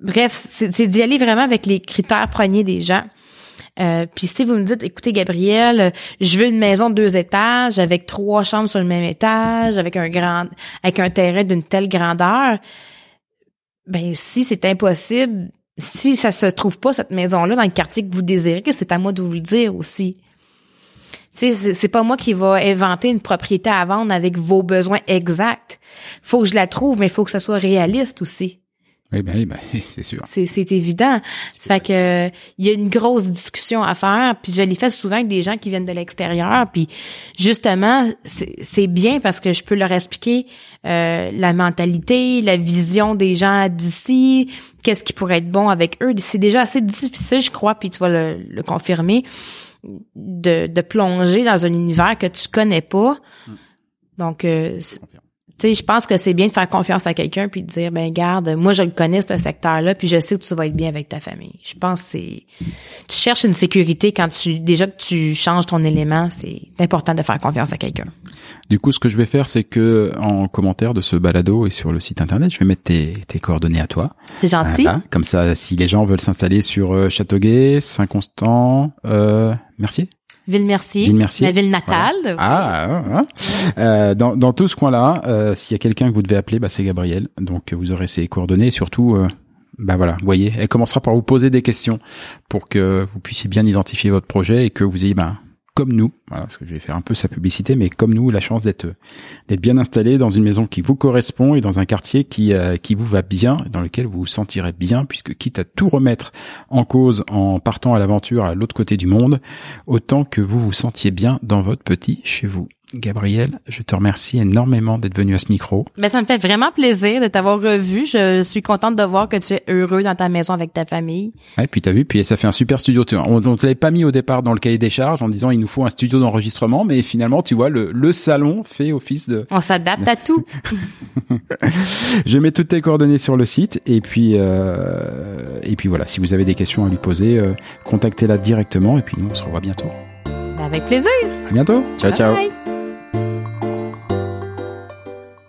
bref, c'est d'y aller vraiment avec les critères premiers des gens. Euh, puis si vous me dites, écoutez Gabriel, je veux une maison de deux étages avec trois chambres sur le même étage, avec un grand, avec un terrain d'une telle grandeur, ben si c'est impossible, si ça se trouve pas cette maison-là dans le quartier que vous désirez, c'est à moi de vous le dire aussi. C'est- pas moi qui va inventer une propriété à vendre avec vos besoins exacts. Faut que je la trouve, mais faut que ça soit réaliste aussi. Oui, ben, oui, ben, c'est sûr. C'est, c'est évident. Fait que euh, il y a une grosse discussion à faire. Puis je l'ai fait souvent avec des gens qui viennent de l'extérieur. Puis justement, c'est, c'est bien parce que je peux leur expliquer euh, la mentalité, la vision des gens d'ici, qu'est-ce qui pourrait être bon avec eux. C'est déjà assez difficile, je crois, puis tu vas le, le confirmer, de, de plonger dans un univers que tu connais pas. Donc, euh, tu sais, je pense que c'est bien de faire confiance à quelqu'un puis de dire, ben garde, moi je le connais ce secteur-là, puis je sais que tu vas être bien avec ta famille. Je pense que c'est, tu cherches une sécurité quand tu, déjà que tu changes ton élément, c'est important de faire confiance à quelqu'un. Du coup, ce que je vais faire, c'est que en commentaire de ce balado et sur le site internet, je vais mettre tes, tes coordonnées à toi. C'est gentil. Voilà. Comme ça, si les gens veulent s'installer sur euh, Châteauguay, Saint-Constant, euh, Mercier, Ville-Mercier. Ville-Mercier. Ma ville natale. Voilà. Ah, ah, ah. Euh, dans, dans tout ce coin-là, euh, s'il y a quelqu'un que vous devez appeler, bah, c'est Gabriel. Donc vous aurez ses coordonnées et surtout, euh, bah voilà, voyez, elle commencera par vous poser des questions pour que vous puissiez bien identifier votre projet et que vous ayez, ben, comme nous, voilà, parce que je vais faire un peu sa publicité, mais comme nous, la chance d'être d'être bien installé dans une maison qui vous correspond et dans un quartier qui euh, qui vous va bien, dans lequel vous vous sentirez bien, puisque quitte à tout remettre en cause en partant à l'aventure à l'autre côté du monde, autant que vous vous sentiez bien dans votre petit chez vous. Gabriel, je te remercie énormément d'être venu à ce micro. Ben, ça me fait vraiment plaisir de t'avoir revu. Je suis contente de voir que tu es heureux dans ta maison avec ta famille. Ouais, puis t'as vu, puis ça fait un super studio. On, te l'avait pas mis au départ dans le cahier des charges en disant il nous faut un studio d'enregistrement, mais finalement, tu vois, le, le salon fait office de... On s'adapte à tout. je mets toutes tes coordonnées sur le site et puis euh, et puis voilà, si vous avez des questions à lui poser, euh, contactez-la directement et puis nous on se revoit bientôt. Ben, avec plaisir. À bientôt. Ciao Bye ciao. bye.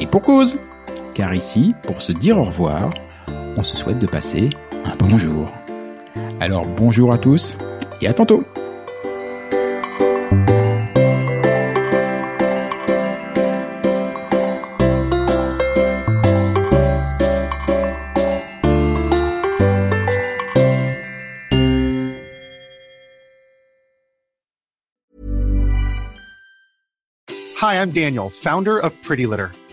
Et pour cause. Car ici, pour se dire au revoir, on se souhaite de passer un bonjour. Alors bonjour à tous et à tantôt. Hi, I'm Daniel, founder of Pretty Litter.